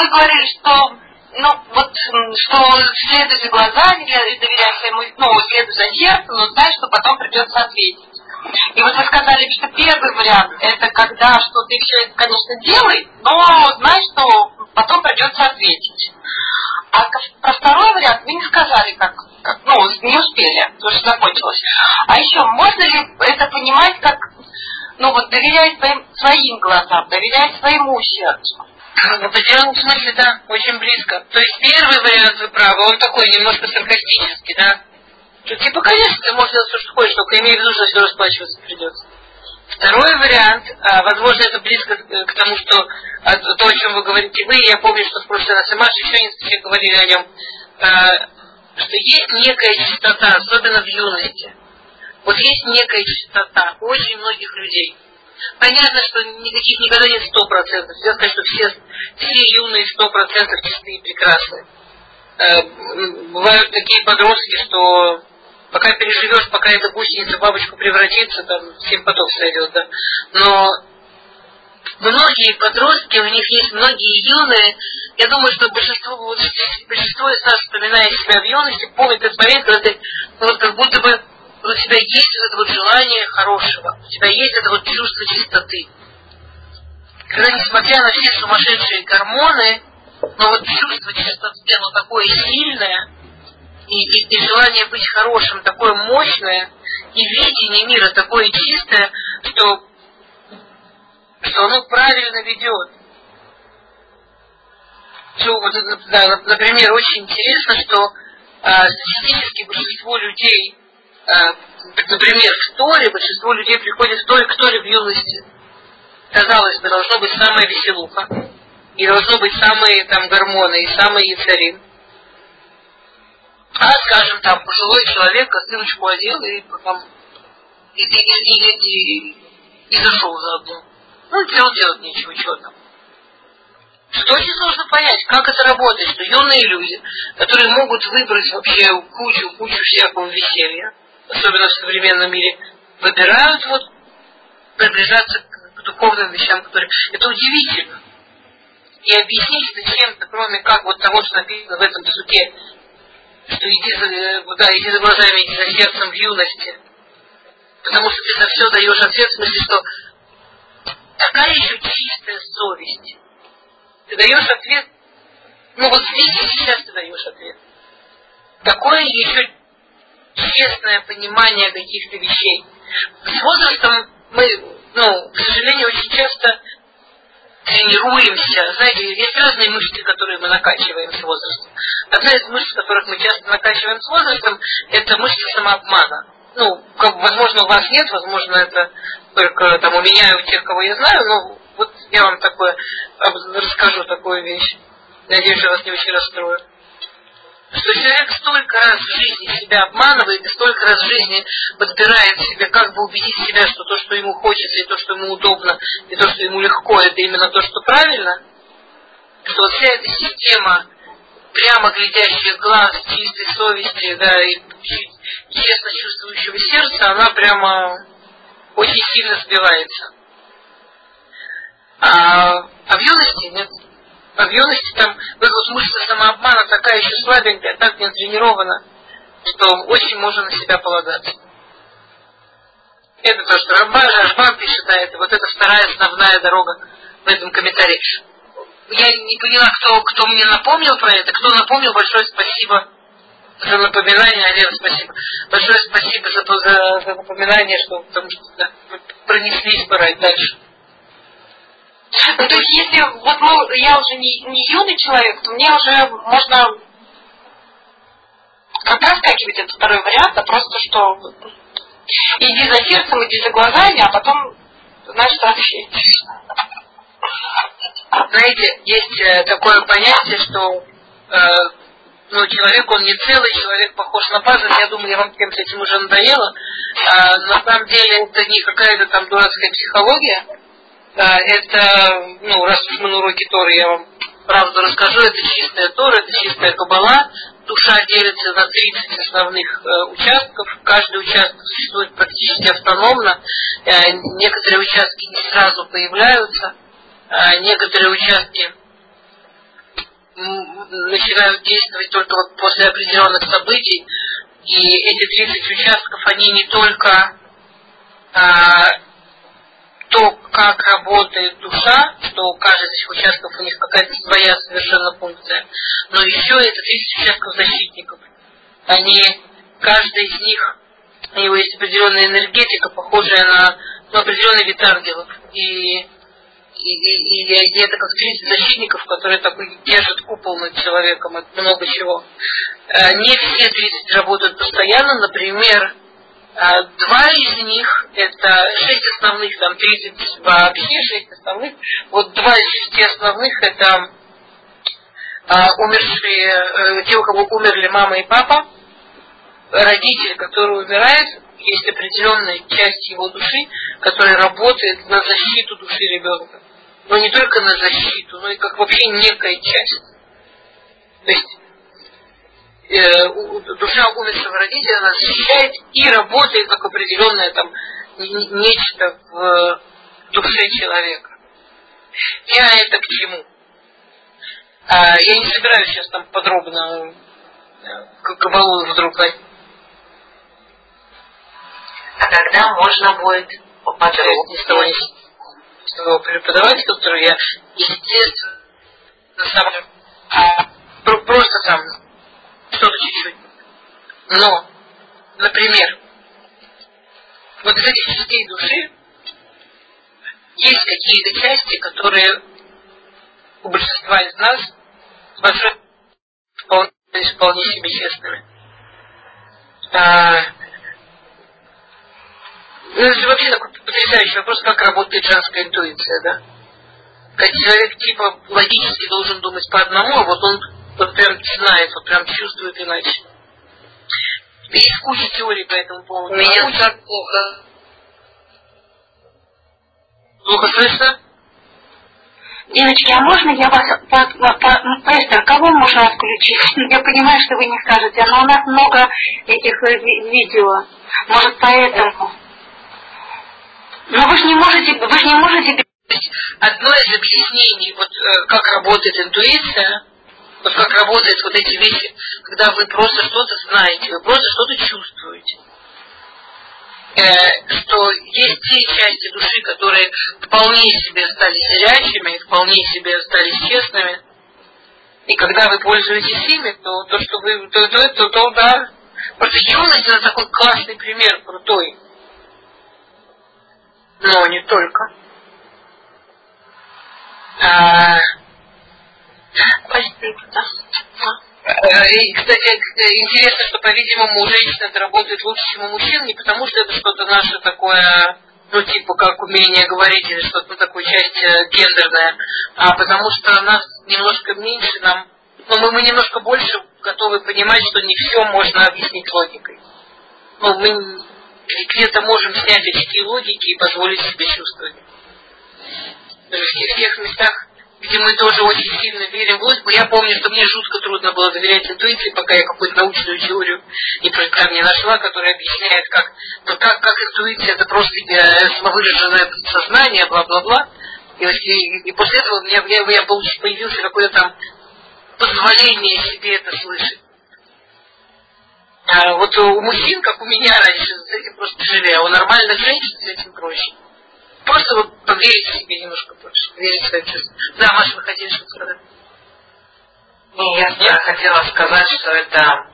вы говорили, что ну, вот, что следуй за глазами, доверяй своему, ну, следуй за сердцем, но знай, что потом придется ответить. И вот вы сказали, что первый вариант, это когда, что ты все это, конечно, делай, но знай, что потом придется ответить. А про второй вариант вы не сказали, как, как ну, не успели, потому что закончилось. А еще, можно ли это понимать как, ну вот, доверяй своим, своим глазам, доверяй своему сердцу? В определенном смысле, да, очень близко. То есть первый вариант вы правы, он такой немножко саркастический, да? Что, типа, конечно, ты можешь делать все, что хочешь, только имей в виду, что все расплачиваться придется. Второй вариант, а, возможно, это близко к тому, что а, то, о чем вы говорите вы, я помню, что в прошлый раз и Маша еще несколько говорили о нем, а, что есть некая чистота, особенно в юности. Вот есть некая чистота у очень многих людей – Понятно, что никаких никогда нет сто процентов. Нельзя сказать, что все, все юные сто процентов чистые и прекрасные. Э, бывают такие подростки, что пока переживешь, пока эта гусеница бабочку превратится, там семь поток сойдет, да. Но многие подростки, у них есть многие юные, я думаю, что большинство, большинство из нас, вспоминая себя в юности, помнит этот момент, когда ты ну, как будто бы у тебя есть вот это вот желание хорошего, у тебя есть это вот чувство чистоты. Когда, несмотря на все сумасшедшие гормоны, но вот чувство чистоты, оно такое сильное, и, и, и желание быть хорошим такое мощное, и видение мира такое чистое, что, что оно правильно ведет. Что, вот, да, например, очень интересно, что а, статистически большинство людей Э, например, в Торе большинство людей приходит в Торе к Торе в юности. Казалось бы, должно быть самая веселуха. И должно быть самые там гормоны, и самые яцари. А, скажем, там, пожилой человек косыночку одел и там и, и, и, и, и, и зашел заодно. Ну, делать делать нечего, что там. Что очень сложно понять, как это работает, что юные люди, которые могут выбрать вообще кучу-кучу всякого веселья, особенно в современном мире, выбирают вот приближаться к, духовным вещам, которые... Это удивительно. И объяснить зачем-то, кроме как вот того, что написано в этом суке, что иди за, да, иди за глазами, иди за сердцем в юности. Потому что ты за все даешь ответ, в смысле, что такая еще чистая совесть. Ты даешь ответ, ну вот здесь и сейчас ты даешь ответ. Такое еще честное понимание каких-то вещей. С возрастом мы, ну, к сожалению, очень часто тренируемся. Знаете, есть разные мышцы, которые мы накачиваем с возрастом. Одна из мышц, которых мы часто накачиваем с возрастом, это мышца самообмана. Ну, как, возможно, у вас нет, возможно, это только там у меня и у тех, кого я знаю, но вот я вам такое расскажу такую вещь. Надеюсь, я вас не очень расстрою что человек столько раз в жизни себя обманывает и столько раз в жизни подбирает себе, как бы убедить себя, что то, что ему хочется, и то, что ему удобно, и то, что ему легко, это именно то, что правильно, что вот вся эта система прямо глядящих глаз, чистой совести, да, и честно чувствующего сердца, она прямо очень сильно сбивается. А, а в юности нет а в юности там вот мышца самообмана такая еще слабенькая, так не тренирована, что очень можно на себя полагаться. Это то, что Рамбан, Рашбан пишет, да, это вот эта вторая основная дорога в этом комментарии. Я не поняла, кто, кто мне напомнил про это, кто напомнил, большое спасибо за напоминание, Алена, спасибо. Большое спасибо за, за, за напоминание, что потому что да, пронеслись пора дальше. Ну, то есть, если вот мы, я уже не, не юный человек, то мне уже можно проскакивать этот второй вариант, а просто что иди за сердцем, иди за глазами, а потом, значит, отвечай. Знаете, есть э, такое понятие, что э, ну, человек, он не целый, человек похож на пазл. Я думаю, я вам всем с этим уже надоело. А, на самом деле это не какая-то там дурацкая психология это, ну, раз уж мы на уроке Торы, я вам правду расскажу, это чистая Тора, это чистая Кабала. Душа делится на 30 основных э, участков. Каждый участок существует практически автономно. Э, некоторые участки не сразу появляются. Э, некоторые участки начинают действовать только вот после определенных событий. И эти 30 участков, они не только а, то, как работает душа, что у каждого из этих участков у них какая-то своя совершенно функция, но еще это 30 участков защитников. Они, каждый из них, у него есть определенная энергетика, похожая на ну, определенный вид ангелов. И и, и, и это как кризис защитников, которые такой держат купол над человеком от много чего. Э, не все 30 работают постоянно, например, два из них, это шесть основных, там 30 вообще, шесть основных, вот два из шести основных это э, умершие, те, у кого умерли мама и папа, родитель, который умирает, есть определенная часть его души, которая работает на защиту души ребенка. Но не только на защиту, но и как вообще некая часть. То есть э, душа умершего родителя она защищает и работает как определенное там нечто в душе человека. Я это к чему? А, я не собираюсь сейчас там подробно э, кабалу вдруг а когда можно будет поподробнее своего преподавателя, который я, естественно, сам, а, просто сам, что-то чуть-чуть. Но, например, вот из этих частей души есть какие-то части, которые у большинства из нас с вполне, вполне себе честными. А, ну, это же вообще такой потрясающий вопрос, как работает женская интуиция, да? Когда человек типа логически должен думать по одному, а вот он вот прям знает, вот прям чувствует иначе. Есть куча теорий по этому поводу. Меня а так плохо. Плохо слышно? Девочки, а можно я вас, по, по, по, Эстер, кого можно отключить? Я понимаю, что вы не скажете, но у нас много этих э, видео. Может, поэтому. Но вы же не можете, вы же не можете... Одно из объяснений, вот э, как работает интуиция, вот как работают вот эти вещи, когда вы просто что-то знаете, вы просто что-то чувствуете. Э, что есть те части души, которые вполне себе стали зрячими, вполне себе стали честными. И когда вы пользуетесь ими, то то, что вы, то, то, то, то да. Просто юность это такой классный пример крутой но не только. А, и, кстати, интересно, что, по-видимому, у женщин это работает лучше, чем у мужчин, не потому что это что-то наше такое, ну, типа, как умение говорить или что-то такое, часть э, гендерная, а потому что нас немножко меньше, нам, ну, мы, мы немножко больше готовы понимать, что не все можно объяснить логикой. Ну, мы где-то можем снять очки логики и позволить себе чувствовать. В тех местах, где мы тоже очень сильно верим в логику, я помню, что мне жутко трудно было доверять интуиции, пока я какую-то научную теорию не, прям не нашла, которая объясняет, как, ну, как, как интуиция это просто э, самовыраженное сознание, бла-бла-бла. И, и, и после этого у меня, я, я получил, появился какое-то там позволение себе это слышать. А вот у мужчин, как у меня раньше, с этим просто тяжелее. У нормальных женщин с этим проще. Просто вот поверить себе немножко больше, верить в свои чувства. Да, Маша, вы хотели что-то сказать? Не, я Нет? хотела сказать, что это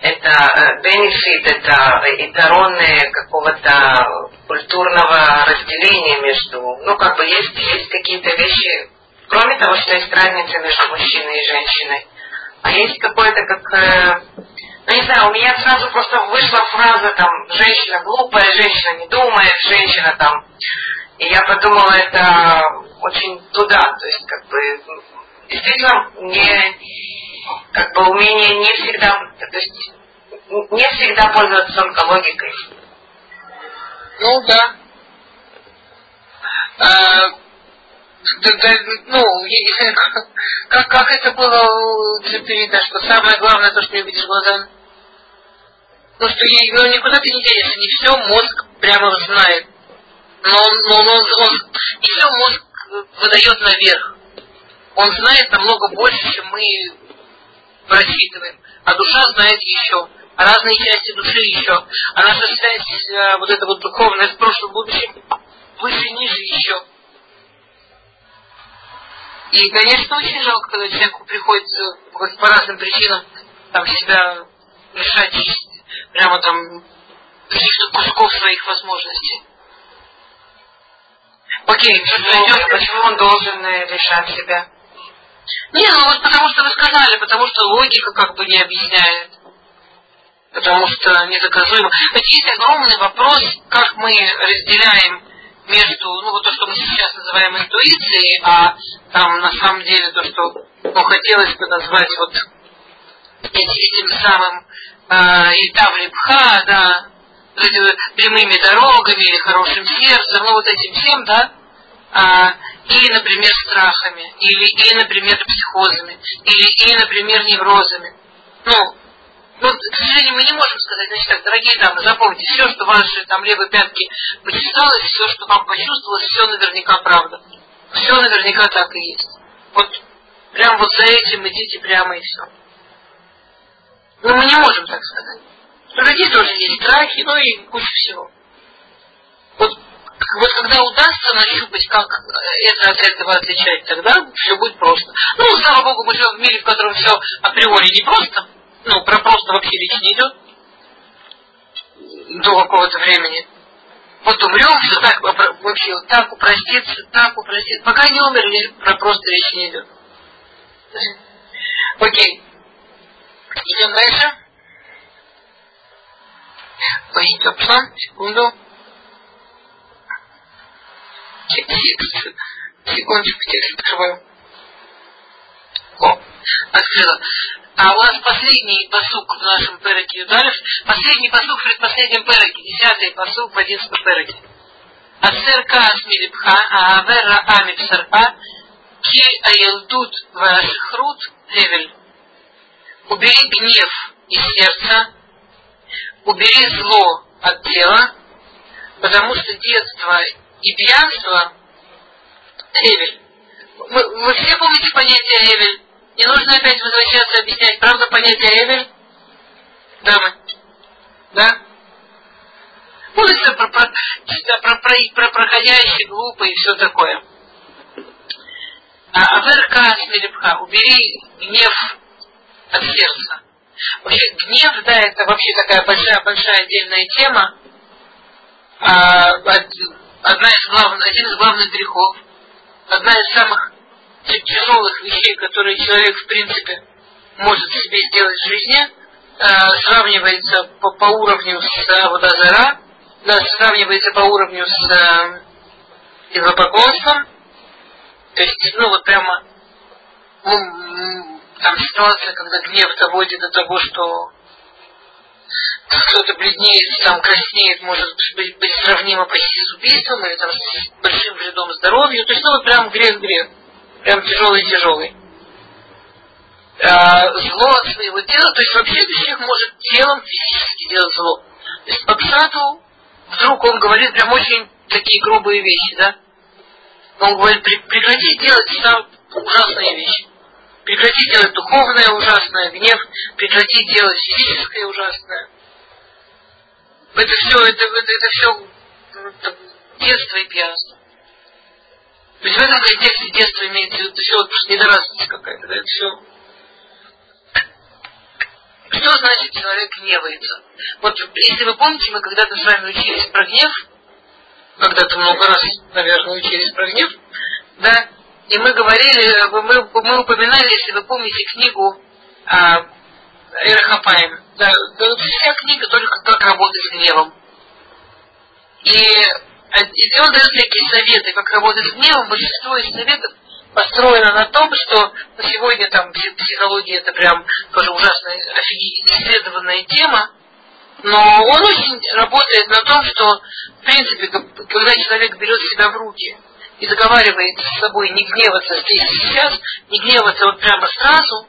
это бенефит, это эталоны какого-то культурного разделения между, ну как бы есть, есть какие-то вещи, кроме того, что есть разница между мужчиной и женщиной, а есть какое-то как э, ну не знаю, у меня сразу просто вышла фраза там, женщина глупая, женщина не думает, женщина там. И я подумала, это очень туда, то есть как бы действительно не как бы умение не всегда, то есть не всегда пользоваться логикой. Ну да. А, ну, как, как это было у Цепирита, что самое главное то, что не видишь глазами? Ну, что я, ну, никуда ты не денешься, не все мозг прямо знает. Но он, но он, он, он все мозг выдает наверх. Он знает намного больше, чем мы просчитываем, а душа знает еще, а разные части души еще, а наша связь, э, вот эта вот духовная с прошлым, будущим, выше, ниже еще. И, конечно, очень жалко, когда человеку приходится по разным причинам там себя лишать прямо там каких-то кусков своих возможностей. Окей, что почему он должен решать э, себя? Не, ну вот потому что вы сказали, потому что логика как бы не объясняет. Потому что недоказуемо. Ведь есть огромный вопрос, как мы разделяем между, ну вот то, что мы сейчас называем интуицией, а там на самом деле то, что ну, хотелось бы назвать вот этим самым э, Итавлипха, да, прямыми дорогами или хорошим сердцем, ну вот этим всем, да, а, или, например, страхами, или, или, например, психозами, или, или, например, неврозами. Ну, ну, к сожалению, мы не можем сказать, значит так, дорогие дамы, запомните, все, что ваши там левые пятки почесалось, все, что вам почувствовалось, все наверняка правда. Все наверняка так и есть. Вот прям вот за этим идите прямо и все. Но мы не можем так сказать. У людей тоже есть страхи, ну и куча всего. Вот, вот когда удастся нащупать, как это от этого отличать, тогда все будет просто. Ну, слава богу, мы живем в мире, в котором все априори не просто. Ну, про просто вообще речь не идет до какого-то времени. Вот умрем, все так вообще так упростится, так упростится. Пока не умерли, про просто речь не идет. Окей. Идем дальше. Поищите план, секунду. Текст. Секундочку, текст открываю. О, открыла. А у нас последний посук в нашем переке Юдалев, последний посук в предпоследнем переке, десятый посук в одиннадцатом переке. Асер каас милипха, аавера амипсарпа, ки аелдут вашхрут хевель. Убери гнев из сердца, убери зло от тела, потому что детство и пьянство Эвель. Вы, вы все помните понятие Эвель? Не нужно опять возвращаться объяснять, правда, понятие Эвель? Дамы? Да? Это про, про, про, про, про проходящий, глупый и все такое. А Аверка Смелепха, убери гнев от сердца. Вообще гнев, да, это вообще такая большая-большая отдельная тема. А, одна из главных, один из главных грехов, одна из самых тяжелых вещей, которые человек, в принципе, может себе сделать в жизни, а, сравнивается по, по уровню с Водозара, да, сравнивается по уровню с идолопоклонством. То есть, ну вот прямо там ситуация, когда гнев доводит до того, что кто-то бледнеет, там краснеет, может быть, быть сравнимо почти с убийством или там с большим вредом здоровью. То есть, ну, вот прям грех-грех. Прям тяжелый-тяжелый. А, зло от своего тела, то есть вообще человек может телом физически делать зло. То есть по псату вдруг он говорит прям очень такие грубые вещи, да? Он говорит, прекрати делать сам ужасные вещи. Прекрати делать духовное ужасное, гнев, прекрати делать физическое ужасное. Это все, это, это, это все это детство и пьянство. То есть в этом контексте детство виду, это все вот недоразвитость какая-то, да, это все. Что значит человек гневается? Вот если вы помните, мы когда-то с вами учились про гнев, когда-то много раз, наверное, учились про гнев, да, и мы говорили, мы, мы упоминали, если вы помните книгу а, Эрхапаем. Да, да, вся книга только как работать с гневом. И, и он дает всякие советы, как работать с гневом. Большинство из советов построено на том, что ну, сегодня там психология это прям тоже ужасная исследованная тема, но он очень работает на том, что в принципе, когда человек берет себя в руки и заговаривает с собой не гневаться здесь и сейчас, не гневаться вот прямо сразу,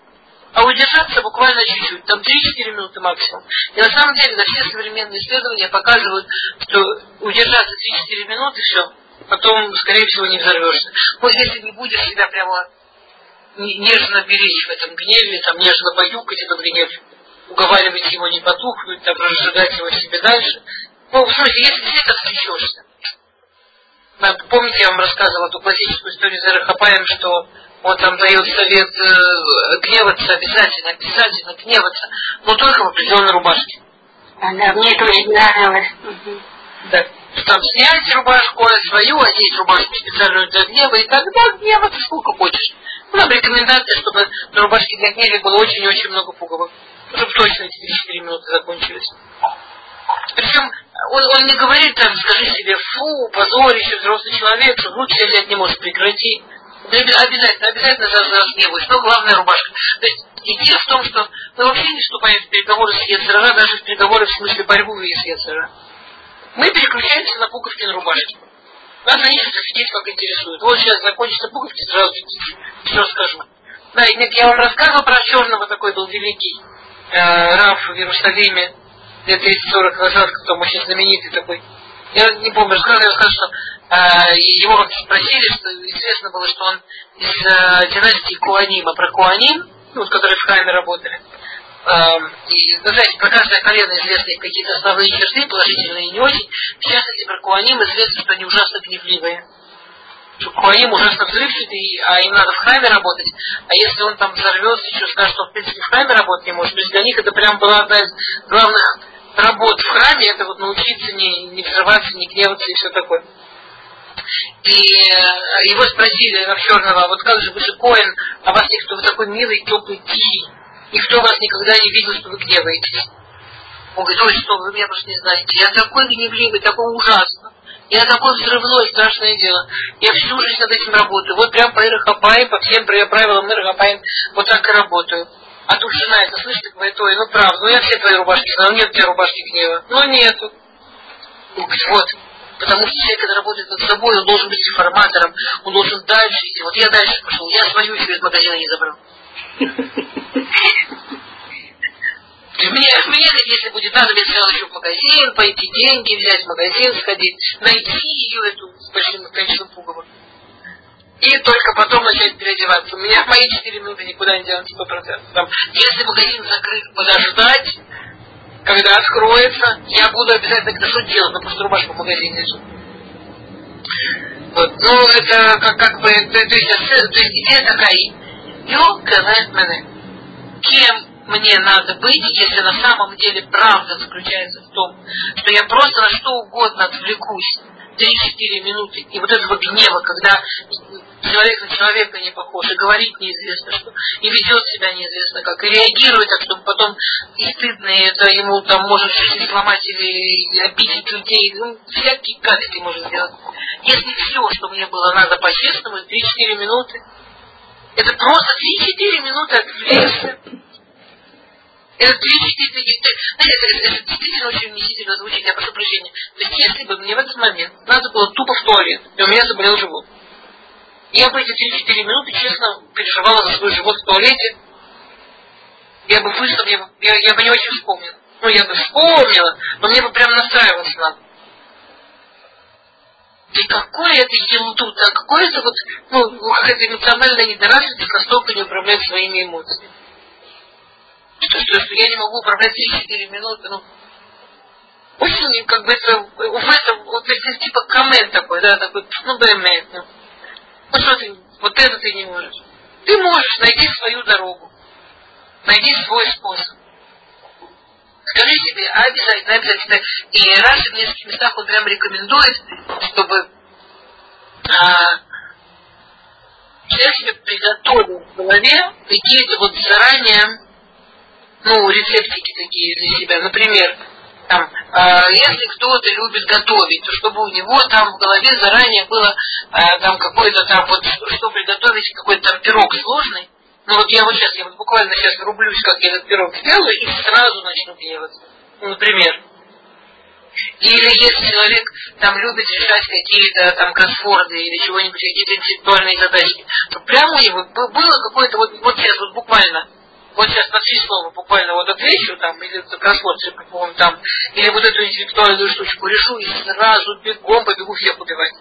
а удержаться буквально чуть-чуть, там 3-4 минуты максимум. И на самом деле, да, все современные исследования показывают, что удержаться 3-4 минуты, все, потом, скорее всего, не взорвешься. Вот если не будешь себя прямо нежно беречь в этом гневе, там, нежно баюкать этот гнев, уговаривать его не потухнуть, там, разжигать его себе дальше. Ну, в смысле, если ты это отвлечешься. Помните, я вам рассказывала эту классическую историю за Рахапаем, что он там дает совет э, гневаться обязательно, обязательно гневаться, но только в определенной рубашке. А, да, мне это очень нравилось. Да. Там снять рубашку свою, одеть рубашку специальную для гнева, и тогда гневаться сколько хочешь. Ну, там рекомендация, чтобы на рубашке для гнева было очень-очень много пуговок. Чтобы точно эти 4 минуты закончились. Причем он, он не говорит там, скажи себе, фу, позорище, взрослый человек, что руки себя взять не может, прекрати. Обязательно, обязательно разгневаюсь. Но главная рубашка. То есть идея в том, что мы вообще не вступаем в переговоры с Ецера, даже в переговоры в смысле борьбы с Ецера. Мы переключаемся на пуговки на рубашке. Нас они сидеть как интересует. Вот сейчас закончатся пуговки, сразу все скажу. Да, я вам рассказывал про черного, такой был великий э, Раф в Иерусалиме лет 30-40 назад, кто очень знаменитый такой. Я не помню, рассказывал, я рассказал, что э, его как спросили, что известно было, что он из э, династии Куанима, про Куаним, ну, которые в храме работали. Э, и, ну, знаете, про каждое колено известны какие-то основные черты, положительные и не очень. В частности, про Куаним известно, что они ужасно гневливые. Что Куаним ужасно взрывчатый, а им надо в храме работать. А если он там взорвется, еще скажет, что в принципе в храме работать не может, то есть для них это прям была одна из главных работ в храме, это вот научиться не, не взрываться, не гневаться и все такое. И э, его спросили Равчерного, а вот как же вы же Коин, а вас никто, вы такой милый, теплый, тихий, никто вас никогда не видел, что вы гневаетесь. Он говорит, ой, что вы меня просто не знаете, я такой гневливый, такой ужасно. Я такой взрывной, страшное дело. Я всю жизнь над этим работаю. Вот прям по Ирахапаем, по всем правилам Ирахапаем, вот так и работаю. А тут жена это слышит, говорит, ой, ну правда, ну я все твои рубашки знаю, нет у тебя рубашки гнева. Ну нету. Он говорит, вот, потому что человек, когда работает над собой, он должен быть реформатором, он должен дальше идти. Вот я дальше пошел, я свою себе из магазина не забрал. Мне, мне, если будет надо, я сначала еще в магазин, пойти деньги взять, в магазин сходить, найти ее, эту большую конечную пугову и только потом начать переодеваться. У меня мои 4 минуты никуда не денутся 100%. если магазин закрыт, подождать, когда откроется, я буду обязательно это что делать, ну просто рубашку в магазине лежит. Вот. Ну, это как, как бы, то, то, есть, то есть идея такая, Ю мене. Кем мне надо быть, если на самом деле правда заключается в том, что я просто на что угодно отвлекусь 3-4 минуты, и вот этого гнева, когда человек на человека не похож, и говорит неизвестно что, и ведет себя неизвестно как, и реагирует так, чтобы потом и стыдно, и это ему там может сломать или обидеть людей, ну, всякие гадости может сделать. Если все, что мне было надо по-честному, 3-4 минуты, это просто 3-4 минуты отвлечься. Это 3-4 это, это действительно очень унизительно звучит, я прошу прощения. То есть если бы мне в этот момент надо было тупо в туалет, и у меня заболел живот, я бы эти 3-4 минуты честно переживала за свой живот в туалете. Я бы вышла, я, я, я бы не очень вспомнила. Ну, я бы вспомнила, но мне бы прям настраиваться надо. И какое это елду, да, какое это вот, ну, какая-то эмоциональная недоразвитость настолько не управлять своими эмоциями. Что, что, что я не могу управлять 3-4 минуты, ну, очень, как бы, это, в этом, вот, типа, коммент такой, да, такой, ну, бэмэ, ну. Ну что ты, вот это ты не можешь. Ты можешь найти свою дорогу, найди свой способ. Скажи себе обязательно, обязательно. И Раши в нескольких местах он прям рекомендует, чтобы а, себе приготовил в голове какие-то вот заранее, ну, рецептики такие для себя. Например, там, э, если кто-то любит готовить, то чтобы у него там в голове заранее было э, там какой-то там вот, что приготовить, какой-то там пирог сложный. Ну вот я вот сейчас, я вот буквально сейчас рублюсь, как я этот пирог сделаю, и сразу начну делать. Например. Или если человек там любит решать какие-то там кроссворды или чего-нибудь, какие-то интеллектуальные задачи, то прямо у него было какое-то вот, вот сейчас вот буквально вот сейчас на три слова буквально вот отвечу там, или кроссворд, по там, или вот эту интеллектуальную штучку решу и сразу бегом побегу всех убивать.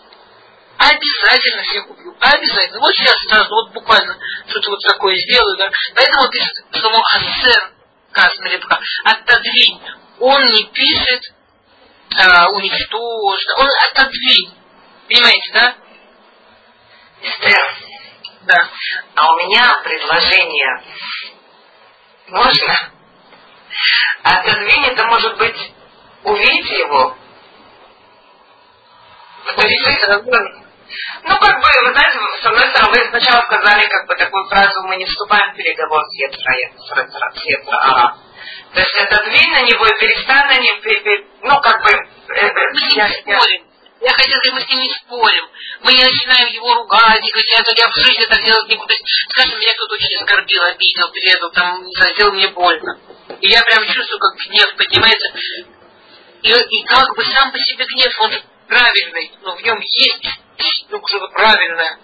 обязательно всех убью. Обязательно. Вот сейчас сразу, вот буквально что-то вот такое сделаю, да. Поэтому пишет Шломо Ассер, Касмелепха, отодвинь. Он не пишет а, уничтожь, он отодвинь. Понимаете, да? Эстер, Да. а у меня предложение. Можно? Отодвинь, это может быть увидите его. Вы- ну, как бы, вы знаете, с одной стороны, вы сначала сказали как бы такую фразу, мы не вступаем в переговор с Ецра, с Ецра Ара. То есть отодвинь на него и перестань на него, ну, как бы, э, э, я- я-. Я хотела сказать, мы с ним не спорим. Мы не начинаем его ругать и говорить, я, я в жизни так делать не буду. Скажем, меня кто-то очень оскорбил, обидел, предал, там, не сделал мне больно. И я прям чувствую, как гнев поднимается. И, и как бы сам по себе гнев, он правильный, но в нем есть ну, что-то правильное.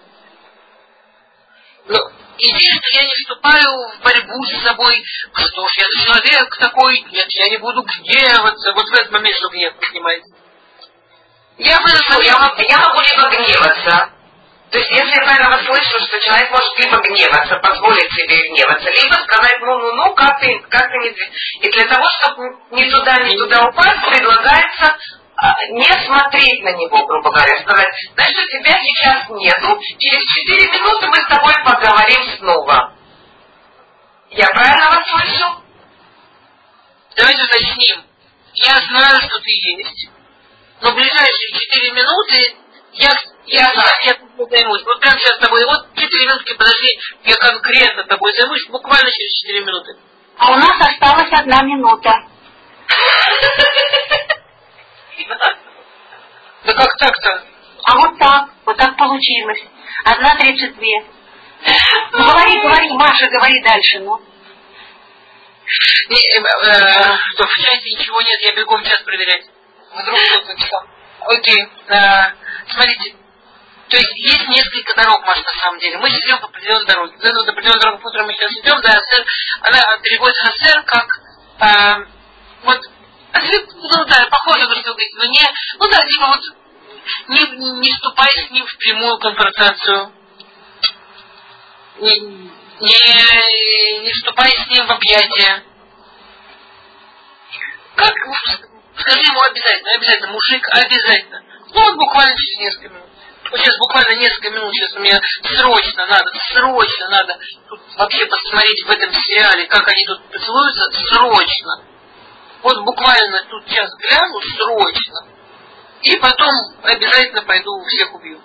Но что я не вступаю в борьбу с собой, что ж, я человек такой, нет, я не буду гневаться. Вот в этот момент, что гнев поднимается. Я Ну, я, могу- я могу либо гневаться, то есть если я правильно вас слышу, что человек может либо гневаться, позволить себе гневаться, либо сказать, ну-ну-ну, как ты, как ты не... дви-». И для того, чтобы ни туда, ни туда упасть, предлагается а, не смотреть на него, грубо говоря, сказать, что тебя сейчас нету, через 4 минуты мы с тобой поговорим снова. Я правильно вас слышу? Давайте начнем. Я знаю, что ты есть, но ближайшие 4 минуты я, я, я, тобой займусь. Вот прямо сейчас с тобой, вот 4 минутки, подожди, я конкретно тобой займусь, буквально через 4 минуты. А у нас осталась одна минута. Да как так-то? А вот так, вот так получилось. Одна тридцать две. Ну говори, говори, Маша, говори дальше, ну. Не, э, э, в чате ничего нет, я бегом сейчас проверять. Вдруг кто-то Окей. э, смотрите, то есть есть несколько дорог, Маш, на самом деле. Мы идем по определенной дороге. Вот эта вот определенная дорога, по которой мы сейчас идем, да, Асер, она переводится Асер как э, вот ну да, похоже вы говорите, но не, ну да, типа вот не, не вступай с ним в прямую конфронтацию. Не, не, не вступай с ним в объятия. Как? Скажи ему обязательно, обязательно, мужик, обязательно. Ну вот буквально через несколько минут. Вот сейчас буквально несколько минут, сейчас меня срочно надо, срочно надо тут вообще посмотреть в этом сериале, как они тут целуются, срочно. Вот буквально тут сейчас гляну, срочно. И потом обязательно пойду всех убью.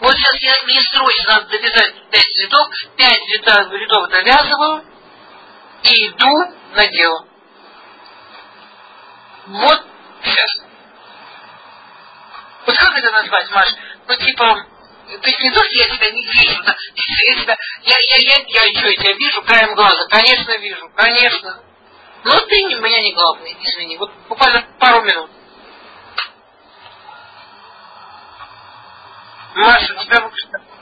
Вот сейчас я, мне срочно надо довязать пять цветов, пять цветов, рядов довязываю и иду на дело. Вот сейчас. Вот как это назвать, Маш? Ну, типа, то есть не то, что я тебя не вижу, да, я тебя, я, я, я, я, что, я тебя вижу краем глаза? Конечно, вижу, конечно. Но ты не- меня не главный, извини. Вот буквально пару минут. Маша, тебя вообще...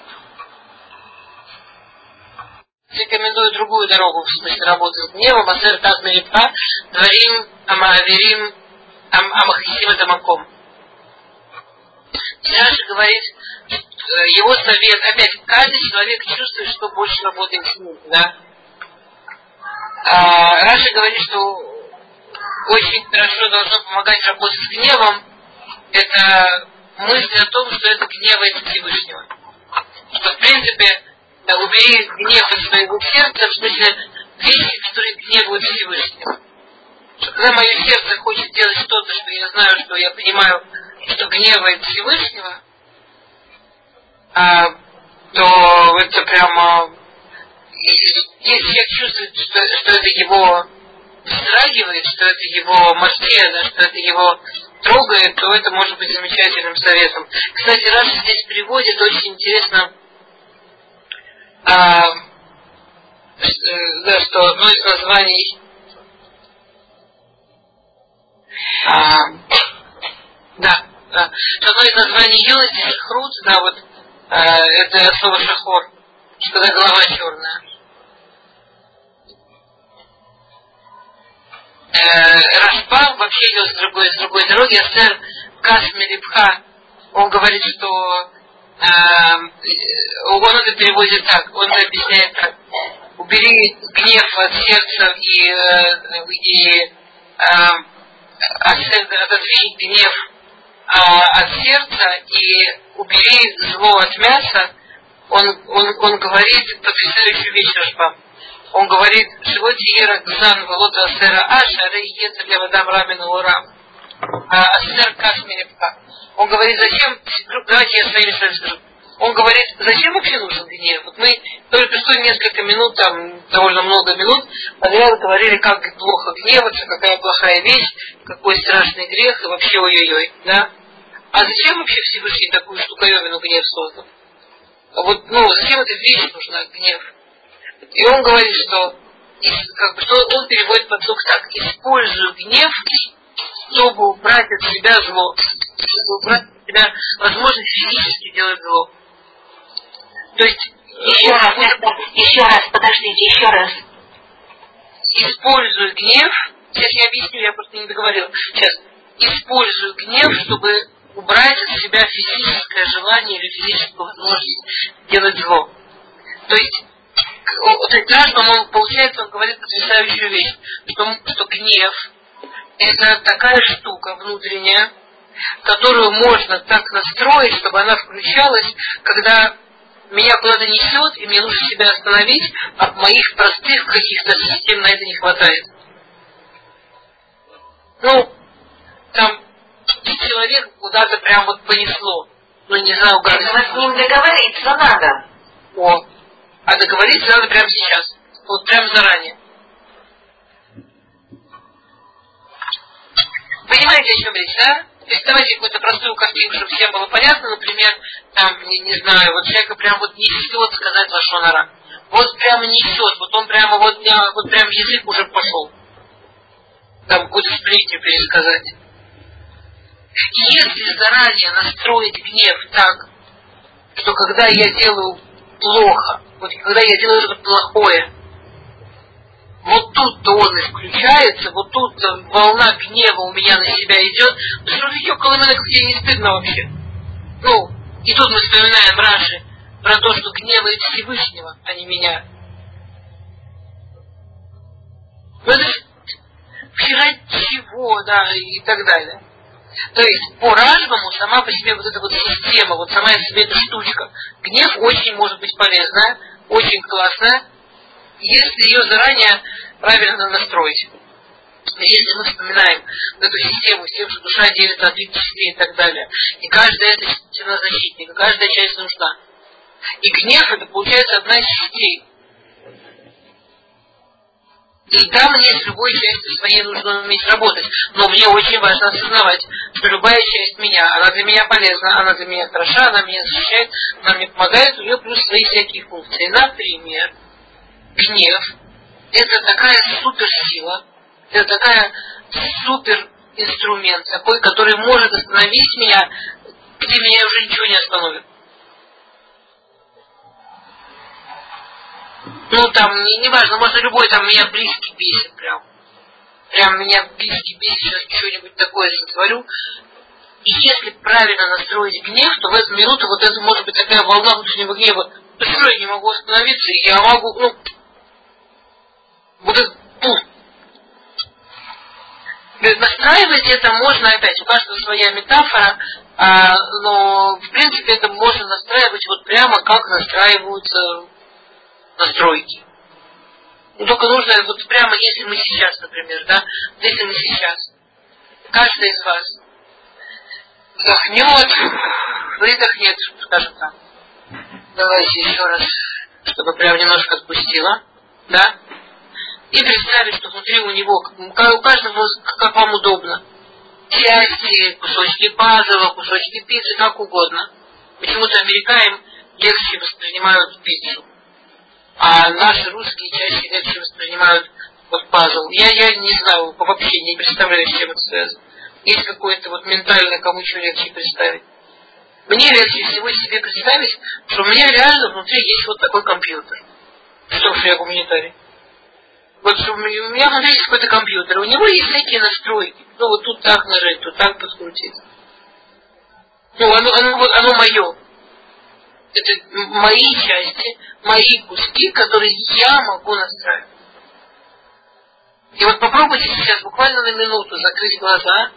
Рекомендую другую дорогу, в смысле работы с гневом, асер таз мелипха, דברים, המעבירים, המ, המכעיסים את המקום. Раши говорит, э, его совет, опять, каждый человек чувствует, что больше работает с ним, да. А, Раши говорит, что очень хорошо должно помогать работать с гневом, это мысль о том, что это гневает Всевышнего. Что, в принципе, убери гнев из своего сердца, в смысле, вещи, которые гневают Всевышнего. Что когда мое сердце хочет делать что-то, что я знаю, что я понимаю, что гневает Всевышнего, а, то это прямо... Если я чувствую, что, что это его вздрагивает, что это его мастера, что это его трогает, то это может быть замечательным советом. Кстати, Раша здесь переводит очень интересно, а, э, да, что одно из названий а, да, да, что одно из названий юности шахрут, да, вот а, это слово шахор, что когда голова черная. Э, вообще идет с другой, с другой дороги, Асер Кас Мелипха он говорит, что э, он это переводит так, он это объясняет так. Убери гнев от сердца и, э, и э, отодвинь гнев э, от сердца и убери зло от мяса, он, он, он говорит потрясающую вещь Рашбам. Он говорит, Шивоти Ира Гзан Волода Асера Аша Рейета для Вадам Рамина Урам. Асер Кашминевка. Он говорит, зачем, давайте я своими словами скажу. Он говорит, зачем вообще нужен гнев? Вот мы только что несколько минут, там довольно много минут, подряд говорили, как плохо гневаться, какая плохая вещь, какой страшный грех и вообще ой-ой-ой, да? А зачем вообще Всевышний такую штуковину гнев создал? А вот, ну, зачем эта вещь нужна, гнев? И он говорит, что, как бы, что он переводит подсук так, использую гнев, чтобы убрать от себя зло, чтобы убрать от себя возможность физически делать зло. То есть, еще раз, еще раз, подождите, еще раз. Использую гнев, сейчас я объясню, я просто не договорила. Сейчас, использую гнев, чтобы убрать от себя физическое желание или физическую возможность делать зло. То есть, вот Рашбам, он, получается, он говорит потрясающую вещь, что, что гнев – это такая штука внутренняя, которую можно так настроить, чтобы она включалась, когда меня куда-то несет, и мне нужно себя остановить, а моих простых каких-то систем на это не хватает. Ну, там человек куда-то прям вот понесло. Ну, не знаю, как. Но с ним договориться надо. О, а договориться надо прямо сейчас. Вот прямо заранее. Понимаете, о чем речь, да? То есть давайте какую-то простую картинку, чтобы всем было понятно. Например, там, не, не знаю, вот человека прям вот несет сказать лошонара. Вот прямо несет, вот он прямо вот, вот прям язык уже пошел. Там какую-то сплетню пересказать. Если заранее настроить гнев так, что когда я делаю плохо, вот когда я делаю что-то плохое, вот тут-то он и включается, вот тут волна гнева у меня на себя идет. Что же меня, как тебе не стыдно вообще? Ну, и тут мы вспоминаем Раши про то, что гневает Всевышнего, а не меня. Ну это вчера чего, да, и так далее. То есть по Ражбаму сама по себе вот эта вот система, вот сама по себе эта штучка, гнев очень может быть полезная, очень классная, если ее заранее правильно настроить. Если мы вспоминаем эту систему с тем, что душа делится три частей и так далее, и каждая эта стена защитника, каждая часть нужна. И гнев это получается одна из частей. И там мне с любой частью своей нужно уметь работать. Но мне очень важно осознавать, что любая часть меня, она для меня полезна, она для меня хороша, она меня защищает, она мне помогает, у нее плюс свои всякие функции. Например, гнев – это такая суперсила, это такая супер инструмент, такой, который может остановить меня, где меня уже ничего не остановит. ну там, не, не важно, может любой там меня близкий бесит прям. Прям меня близкий бесит, сейчас что-нибудь такое сотворю. И если правильно настроить гнев, то в эту минуту вот это может быть такая волна внутреннего гнева. То что я не могу остановиться, я могу, ну, вот это, ну, настраивать это можно опять, у каждого своя метафора, а, но в принципе это можно настраивать вот прямо как настраиваются настройки. Ну, только нужно, вот прямо если мы сейчас, например, да, если мы сейчас, каждый из вас вдохнет, выдохнет, скажем так. Давайте еще раз, чтобы прям немножко отпустила, да? И представить, что внутри у него, у каждого, как вам удобно, части, кусочки пазла, кусочки пиццы, как угодно. Почему-то американцам легче воспринимают пиццу а наши русские чаще легче воспринимают вот пазл. Я, я не знаю, вообще не представляю, с чем это связано. Есть какое-то вот ментальное, кому что легче представить. Мне легче всего себе представить, что у меня реально внутри есть вот такой компьютер. Что ж я гуманитарий. Вот у меня внутри есть какой-то компьютер, у него есть всякие настройки. Ну вот тут так нажать, тут так подкрутить. Ну, оно, оно, вот, оно мое. Это мои части, мои куски, которые я могу настраивать. И вот попробуйте сейчас буквально на минуту закрыть глаза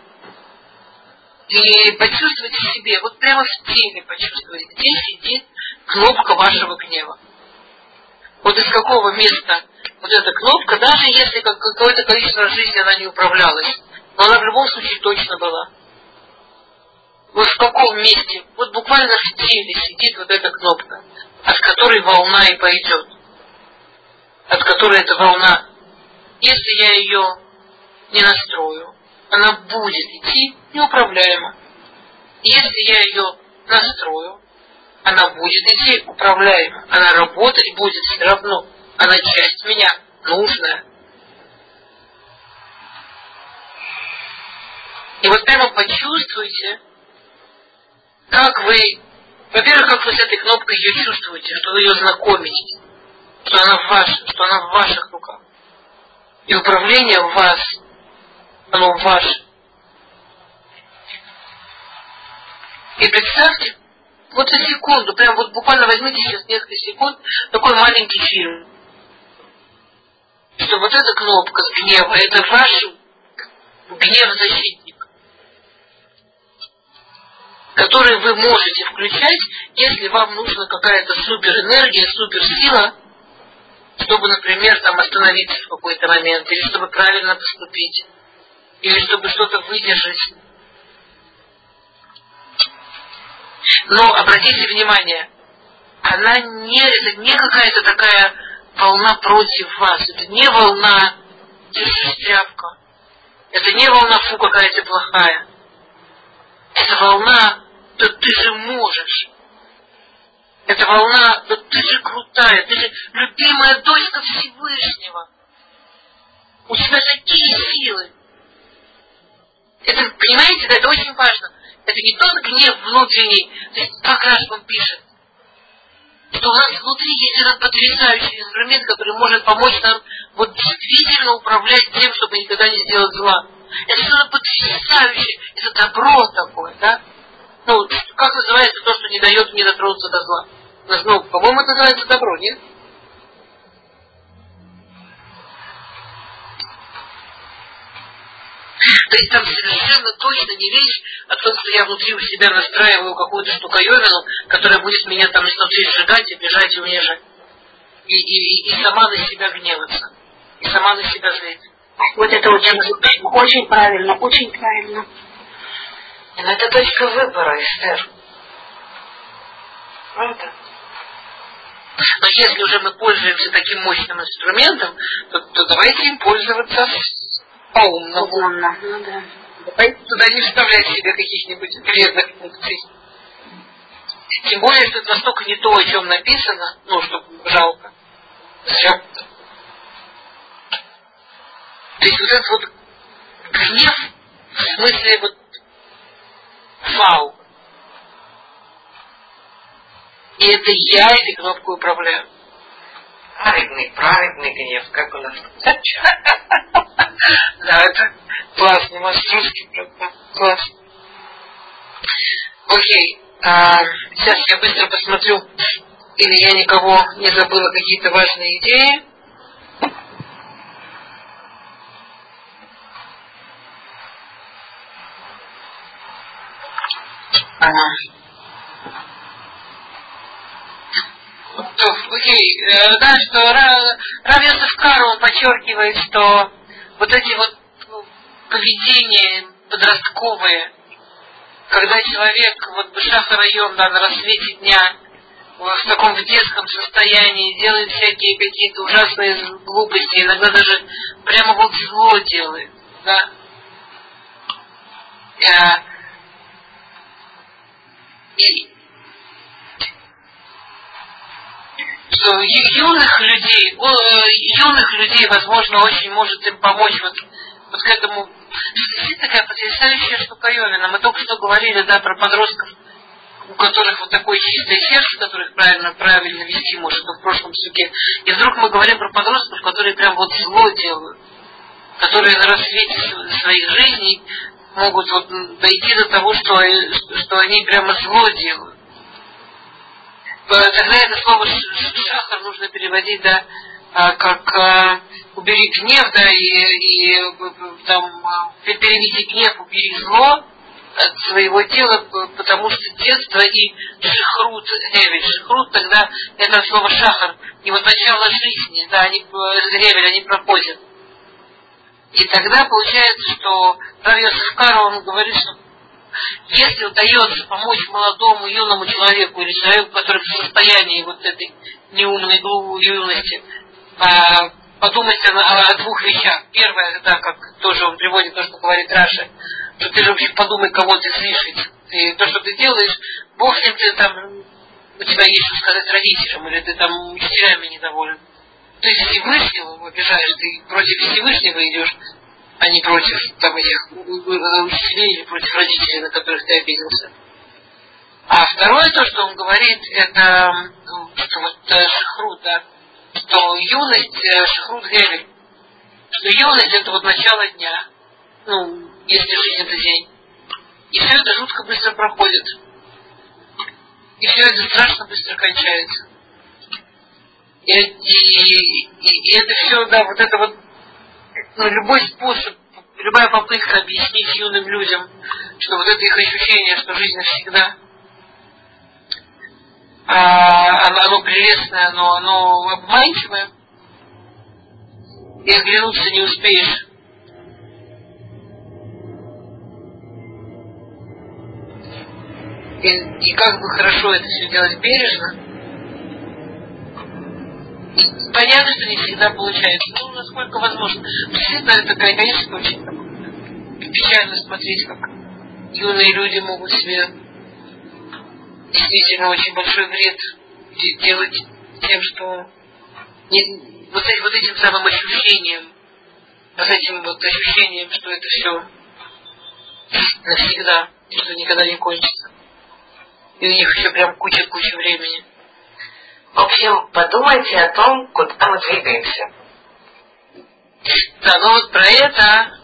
и почувствуйте себе, вот прямо в теле почувствуйте, где сидит кнопка вашего гнева. Вот из какого места вот эта кнопка, даже если какое-то количество жизни она не управлялась, но она в любом случае точно была. Вот в каком месте, вот буквально в теле сидит вот эта кнопка, от которой волна и пойдет. От которой эта волна, если я ее не настрою, она будет идти неуправляемо. Если я ее настрою, она будет идти управляемо. Она работать будет все равно. Она часть меня, нужная. И вот прямо почувствуйте, как вы, во-первых, как вы с этой кнопкой ее чувствуете, что вы ее знакомитесь, что она ваша, что она в ваших руках. И управление в вас, оно ваше. И представьте, вот за секунду, прям вот буквально возьмите сейчас несколько секунд, такой маленький фильм, что вот эта кнопка с гнева, это ваш гнев-защитник, который вы можете включать, если вам нужна какая-то суперэнергия, суперсила, чтобы, например, там остановиться в какой-то момент, или чтобы правильно поступить, или чтобы что-то выдержать. Но обратите внимание, она не, это не какая-то такая волна против вас, это не волна держись тряпка, это не волна фу какая то плохая, это волна да ты же можешь. Это волна, да ты же крутая, ты же любимая дочка Всевышнего. У тебя такие силы. Это, понимаете, да, это очень важно. Это не тот гнев внутренний, то есть как Рашбам пишет, что у нас внутри есть этот потрясающий инструмент, который может помочь нам вот действительно управлять тем, чтобы никогда не сделать зла. Это что-то потрясающее, это добро такое, да? Ну, как называется то, что не дает мне дотронуться до зла? Ну, по-моему, это называется добро, нет? То есть там совершенно точно не вещь о том, что я внутри у себя настраиваю какую-то штуковину, которая будет меня там изнутри сжигать, обижать и унижать. И, и, и сама на себя гневаться. И сама на себя злить. Вот это очень, очень правильно, очень правильно. Но это точка выбора, Эстер. Правда? Но если уже мы пользуемся таким мощным инструментом, то, то давайте им пользоваться по-умному. Умно, ну да. Туда не вставлять себе каких-нибудь вредных функций. Тем более, что это настолько не то, о чем написано, ну, что жалко. Зачем? То есть вот этот вот гнев, в смысле вот вау. И это я этой кнопкой управляю. Праведный, праведный гнев, как у нас. Да, это классно, московский, правда, классно. Окей, а, сейчас я быстро посмотрю, или я никого не забыла какие-то важные идеи. Окей, э, да, что Равьосов Карл подчеркивает, что вот эти вот ну, поведения подростковые, когда человек вот Бышах район, да, на рассвете дня, в таком в детском состоянии, делает всякие какие-то ужасные глупости, иногда даже прямо вот зло делает, да. Э, и юных людей, юных людей, возможно, очень может им помочь вот, вот к этому. Это такая потрясающая штуковина. Мы только что говорили, да, про подростков, у которых вот такое чистое сердце, которых правильно, правильно вести может, в прошлом суке. И вдруг мы говорим про подростков, которые прям вот зло делают, которые на рассвете своих жизней могут вот дойти до того, что, что они прямо зло делают. Тогда это слово шахар нужно переводить, да, а, как а, убери гнев, да, и, и там переведи гнев, убери зло от своего тела, потому что детство и шахрут, ревель, шахрут, тогда это слово шахар, и вот начало жизни, да, они, ревель, они проходят. И тогда получается, что Равья Сахкара, он говорит, что если удается помочь молодому, юному человеку или человеку, который в состоянии вот этой неумной юности, а, подумать о, о двух вещах. Первое, да, как тоже он приводит то, что говорит Раша, что ты же вообще подумай, кого ты слышишь. Ты, то, что ты делаешь, Бог если ты там, у тебя есть что сказать родителям, или ты там учителями недоволен. То есть Всевышнего обижаешь, ты против Всевышнего идешь, а не против там этих учителей или против родителей, на которых ты обиделся. А второе, то, что он говорит, это что вот э, шахрут, да, что юность э, шахрут гевель, что юность это вот начало дня, ну, если жизнь это день. И все это жутко быстро проходит. И все это страшно быстро кончается. И, и, и, и это все, да, вот это вот, ну, любой способ, любая попытка объяснить юным людям, что вот это их ощущение, что жизнь навсегда, а, оно, оно прелестное, но оно обманчивое, и оглянуться не успеешь. И, и как бы хорошо это все делать бережно, понятно, что не всегда получается, но насколько возможно. Действительно, это, конечно, очень печально смотреть, как юные люди могут себе действительно очень большой вред делать тем, что не, вот, вот этим самым ощущением, вот этим вот ощущением, что это все навсегда, что никогда не кончится. И у них еще прям куча-куча времени. В общем, подумайте о том, куда мы двигаемся. Да, ну вот про это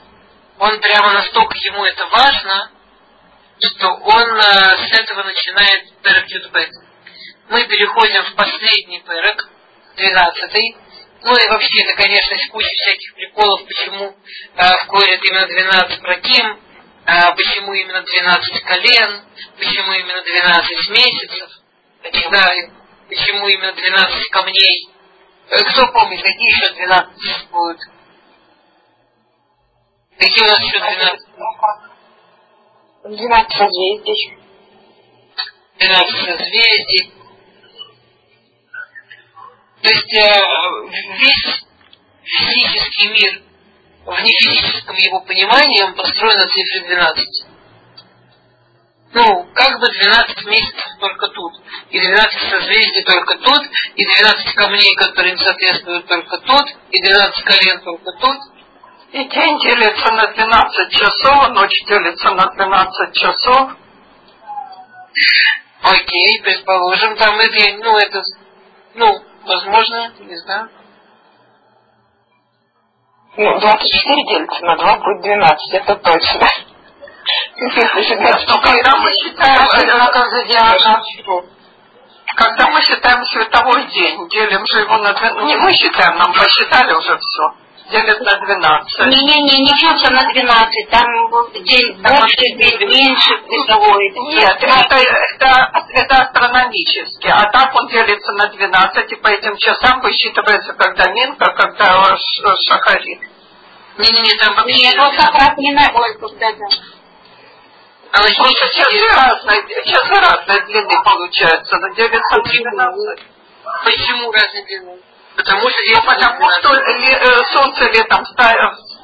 он прямо настолько ему это важно, что он э, с этого начинает Перек Юдбет. Мы переходим в последний Перек, двенадцатый. Ну и вообще, это, конечно, есть куча всяких приколов, почему э, в Коре именно 12 проким, э, почему именно 12 колен, почему именно 12 месяцев. Да, почему именно 12 камней. Э, кто помнит, какие еще 12 будут? Какие у нас еще 12? 12 созвездий. 12 созвездий. То есть э, весь физический мир в нефизическом его понимании он построен на цифре 12 ну, как бы 12 месяцев только тут, и 12 созвездий только тут, и 12 камней, которые им соответствуют только тут, и 12 колен только тут. И день делится на 12 часов, ночь делится на 12 часов. Окей, предположим, там день, ну, это, ну, возможно, не знаю. Ну, 24 делится на 2 будет 12, это точно. Но когда мы считаем когда мы считаем световой день, делим же его на 12, не мы считаем, нам посчитали уже все, делят на 12. Не-не-не, не все на 12, там день больше, день меньше световой. Нет, это, это, это астрономически, а так он делится на 12, и по этим часам высчитывается, когда Минка, когда Шахарит. Не-не-не, там вообще... Нет, вот как раз не на... Ой, да-да. Просто часы разные, часы разной длины получаются, на 12. Почему разной длины? Потому что ну, потому что э, солнце летом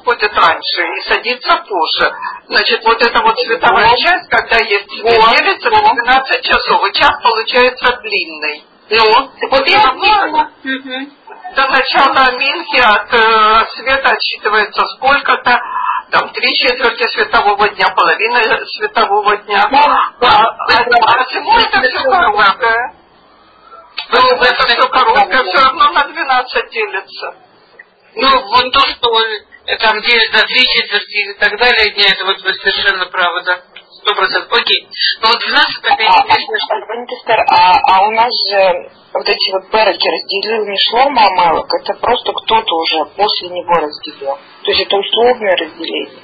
входит раньше и садится позже. Значит, вот эта вот световая часть, когда есть делится на 12 часов, и час получается длинный. Ну, вот это важно. До начала Минхи от э, света отсчитывается сколько-то, там три четверти светового дня, половина светового дня. А, а, а зимой это все короткое. Ну, это все короткое, все равно на 12 делится. Ну, вот то, что там где за три четверти и так далее дня, это вот вы совершенно правы, да. Сто процентов. Окей. Но вот 12 опять А, интересно, а, а у нас же вот эти вот переки разделил не Шлома Амелок, это просто кто-то уже после него разделил. То есть это условное разделение.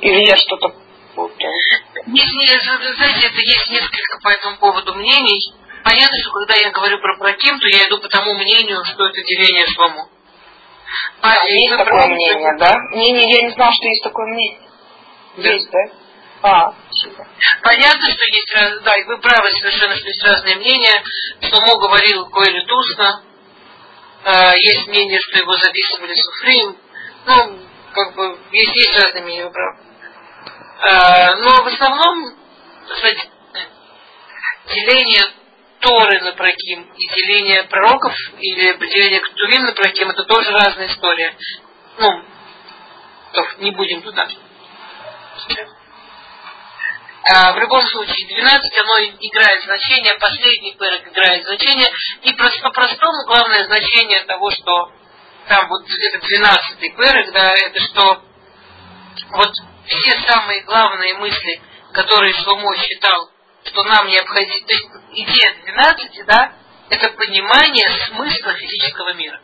Или я что-то путаю? Есть, не- знаете, это есть несколько по этому поводу мнений. Понятно, что когда я говорю про Праким, то я иду по тому мнению, что это деление Шлому. А, А, и есть такое правы, мнение, да? Не, не, я не знала, что есть такое мнение. Да. Есть, да? А. Понятно, что есть раз- да, и вы правы совершенно, что есть разные мнения. Шломо говорил Коэлю Тусно, Э, есть мнение, что его записывали Суфрим. Ну, как бы, есть, есть разные мнения, вы правы. Э, но в основном, кстати, деление Торы на Праким и деление пророков или деление Ктувим на Праким это тоже разная история. Ну, не будем туда. А, в любом случае, 12 оно играет значение, последний пэрок играет значение, и просто по-простому главное значение того, что там вот это 12 пэрок, да, это что вот все самые главные мысли, которые Шломо считал, что нам необходимо, то есть идея 12, да, это понимание смысла физического мира.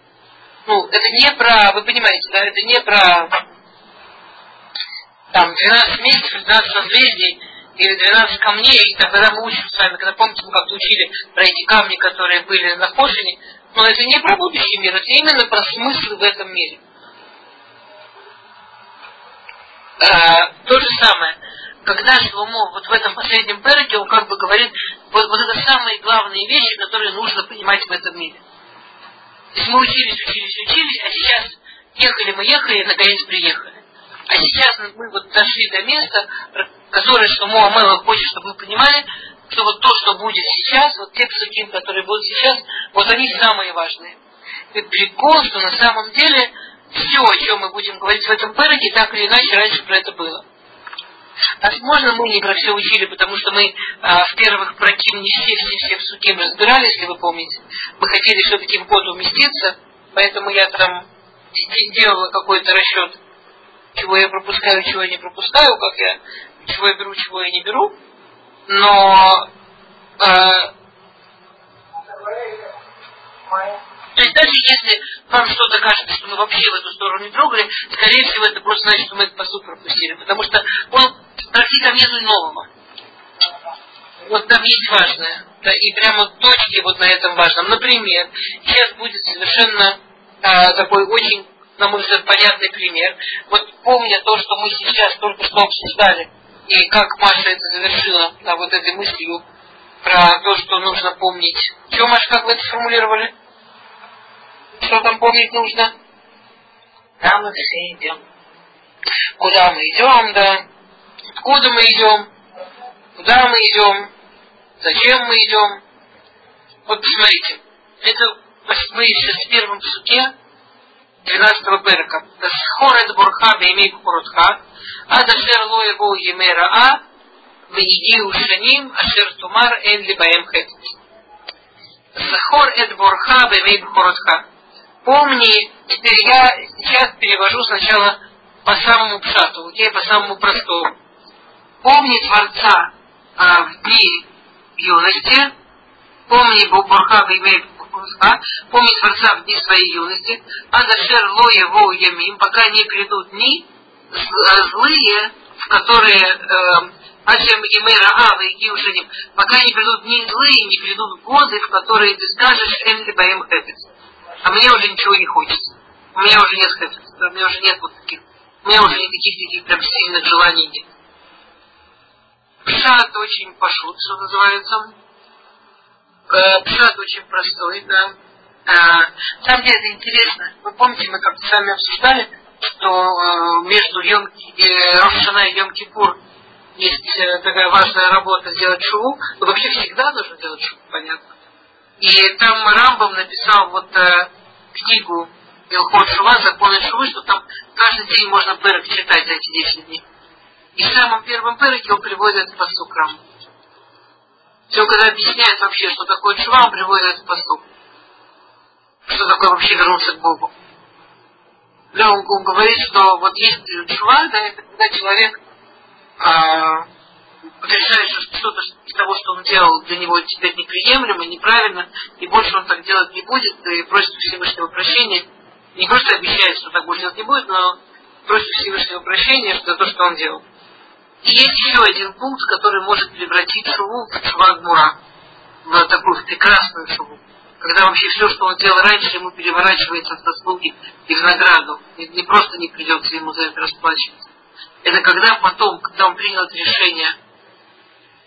Ну, это не про, вы понимаете, да, это не про там 12 месяцев, 12 созвездий или 12 камней, и тогда мы учим с вами, когда помните, мы как-то учили про эти камни, которые были на Хошине, но это не про будущий мир, это именно про смысл в этом мире. А, то же самое, когда Шломо вот в этом последнем переке, он как бы говорит, вот, вот это самые главные вещи, которые нужно понимать в этом мире. То есть мы учились, учились, учились, а сейчас ехали мы, ехали, и наконец приехали. А сейчас мы вот дошли до места, которое Шломо Амела хочет, чтобы мы понимали, что вот то, что будет сейчас, вот те псуки, которые будут сейчас, вот они самые важные. И прикол, что на самом деле все, о чем мы будем говорить в этом переке, так или иначе раньше про это было. Возможно, мы не про все учили, потому что мы а, в первых проким не все, все, все в суким разбирались, если вы помните. Мы хотели все-таки в год уместиться, поэтому я там де- делала какой-то расчет, чего я пропускаю, чего я не пропускаю, как я, чего я беру, чего я не беру. Но э, то есть даже если вам что-то кажется, что мы вообще в эту сторону не трогали, скорее всего это просто значит, что мы этот посуд пропустили, потому что он практически там нету нового. Вот там есть важное. Да, и прямо точки вот на этом важном. Например, сейчас будет совершенно а, такой очень, на мой взгляд, понятный пример. Вот помня то, что мы сейчас только что обсуждали, и как Маша это завершила да, вот этой мыслью про то, что нужно помнить. Что, Маша, как вы это сформулировали? Что там помнить нужно? Да, мы все идем. Куда мы идем, да? Откуда мы идем? Куда мы идем? Зачем мы идем? Вот посмотрите. Это мы сейчас в первом суке 12-го перека. Схорет бурха беймей куротха, ад ашер ло его емера а, вейгиу шаним ашер тумар эн либаем хетит. Сахор эт бурха беймей куротха. Помни, теперь я сейчас перевожу сначала по самому пшату, окей, по самому простому. Помни Творца а, в дни юности, помни Бурха имеет помни Творца в дни своей юности, а дашер ло его ямим, пока не придут дни з- злые, в которые э, Ашем Имера Ава и Киушаним, пока не придут дни злые, не придут годы, в которые ты скажешь Эн Либаем Хэпец. А мне уже ничего не хочется. У меня уже нет хэпец, у меня уже нет вот таких, у меня уже никаких таких прям сильных желаний нет. Пшат очень пошут, что называется. Э, Пшат очень простой, да. Э, Там, где это интересно, вы помните, мы как-то с вами обсуждали, что э, между Йом, Рошана и Йом Кипур есть такая важная работа сделать шуву. Ну, вообще всегда нужно делать шуву, понятно. И там Рамбам написал вот книгу Илхот Шува, законы Шувы, что там каждый день можно пырок читать за эти 10 дней. И в самом первом пыроке он приводит этот посук Он когда объясняет вообще, что такое Шува, он приводит этот посук. Что такое вообще вернуться к Богу. Да, он, он говорит, что вот есть чува, да, это когда человек а, решает, что что-то из того, что он делал, для него теперь неприемлемо, неправильно, и больше он так делать не будет, и просит Всевышнего прощения. Не просто обещает, что так больше делать не будет, но просит Всевышнего прощения за то, что он делал. И есть еще один пункт, который может превратить шуву в швагмура, в такую прекрасную шуву. Когда вообще все, что он делал раньше, ему переворачивается в заслуги и в награду. И не просто не придется ему за это расплачиваться. Это когда потом, когда он принял это решение,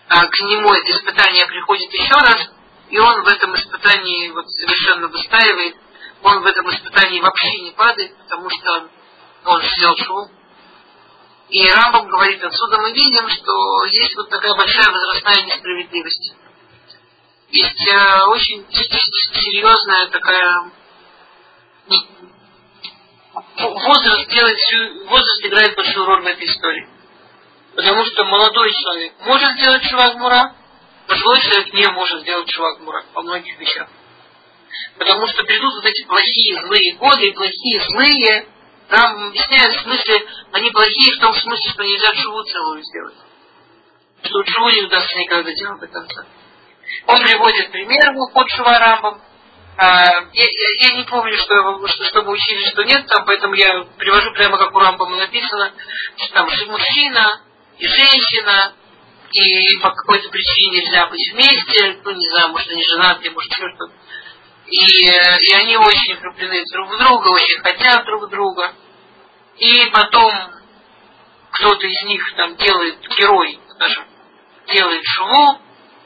а к нему это испытание приходит еще раз, и он в этом испытании вот совершенно выстаивает, он в этом испытании вообще не падает, потому что он сделал шоу. И Рамбам говорит, отсюда мы видим, что есть вот такая большая возрастная несправедливость. Есть э, очень серьезная такая возраст делает всю, возраст играет большую роль в этой истории. Потому что молодой человек может сделать чувак мура, пожилой человек не может сделать чувак мура по многих вещах. Потому что придут вот эти плохие, злые годы, плохие, злые, нам объясняют в смысле, они плохие в том смысле, что нельзя чуву целую сделать. Что чуву не удастся никогда делать до конца. Он приводит пример в уход Шуварамбам. А, я, я, я не помню, что, что, что мы учили, что нет там, поэтому я привожу прямо как у Рамбама написано, что там что мужчина и женщина, и по какой-то причине нельзя быть вместе, ну не знаю, может они женаты, может еще что-то. И, и они очень влюблены друг в друга, очень хотят друг друга. И потом кто-то из них там делает, герой, скажем, делает шуму,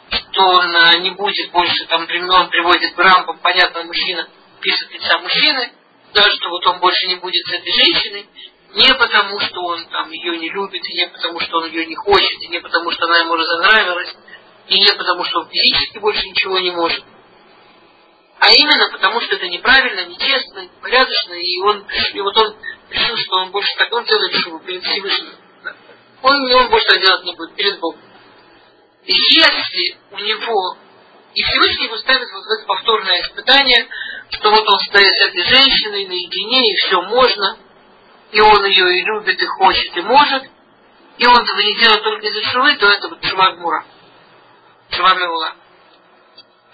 что он э, не будет больше, там, он приводит рампу, понятно, мужчина пишет лица мужчины, да, что вот он больше не будет с этой женщиной, не потому, что он там ее не любит, и не потому, что он ее не хочет, и не потому, что она ему разонравилась, и не потому, что он физически больше ничего не может, а именно потому, что это неправильно, нечестно, непорядочно, и он и вот он решил, что он больше так, он делает шубу перед Всевышним. Он, он больше так делать не будет, перед Богом. И если у него и Всевышний его ставит вот это повторное испытание, что вот он стоит с этой женщиной наедине, и все можно, и он ее и любит, и хочет, и может, и он этого не делает только из-за шувы, то это вот шувагмура, шувамеула.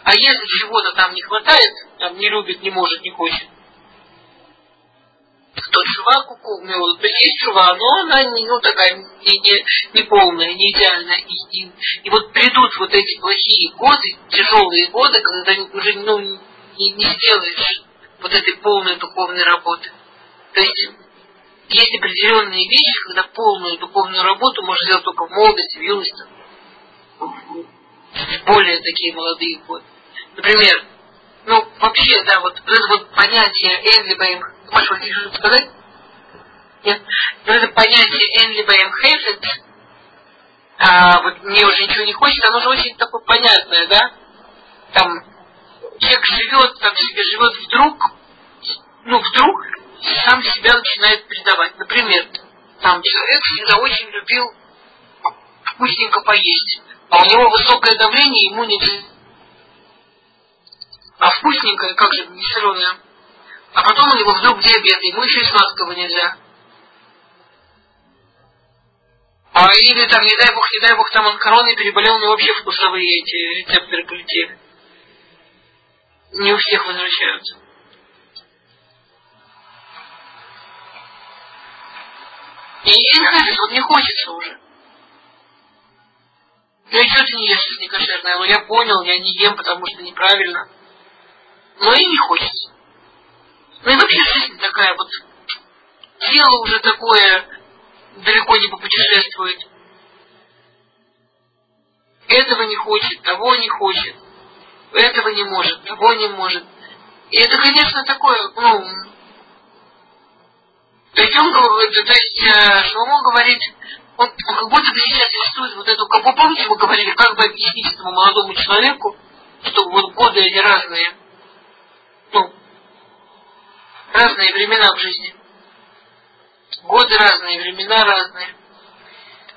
А если чего-то там не хватает, там не любит, не может, не хочет, то чува куку меула. То есть есть чува, но она не, ну, такая не, не, не полная, не идеальная. И, и, и вот придут вот эти плохие годы, тяжелые годы, когда уже ну, не, не сделаешь вот этой полной духовной работы. То есть есть определенные вещи, когда полную духовную работу можно сделать только в молодости, в юности, в более такие молодые годы. Например, ну, вообще, да, вот это вот понятие Энлибаем, Маша, вы что сказать? Нет? Но это понятие Энлибаем Хейфет, а вот мне уже ничего не хочется, оно же очень такое понятное, да? Там человек живет, там себе живет вдруг, ну, вдруг сам себя начинает предавать. Например, там человек всегда очень любил вкусненько поесть, а у него высокое давление, ему нельзя а вкусненькое, как же, соленое. А потом у него вдруг диабет, ему еще и сладкого нельзя. А или там, не дай бог, не дай бог, там он короной переболел, него вообще вкусовые эти рецепторы полетели. Не у всех возвращаются. И инхазис, вот не хочется уже. Ну и что ты не ешь, не кошерное? Ну я понял, я не ем, потому что неправильно но и не хочется. Ну и вообще жизнь такая вот, тело уже такое, далеко не попутешествует. Этого не хочет, того не хочет, этого не может, того не может. И это, конечно, такое, ну, говорит, то есть э, Шломо говорит, он, он как будто бы сейчас рисует вот эту, как вы помните, мы говорили, как бы объяснить этому молодому человеку, что вот годы они разные, разные времена в жизни. Годы разные, времена разные.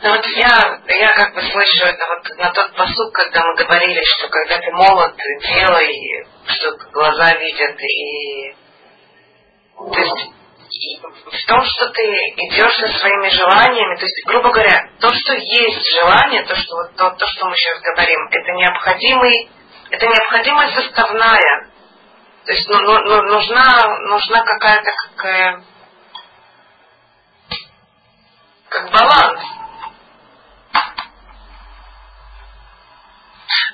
Ну вот я, я как бы слышу это вот на тот посуд, когда мы говорили, что когда ты молод, делай, что глаза видят, и то есть том, что ты идешь со своими желаниями, то есть, грубо говоря, то, что есть желание, то, что, вот, то, то, что мы сейчас говорим, это необходимый, это необходимая составная. То есть ну, ну, ну нужна, нужна какая-то какая, как баланс.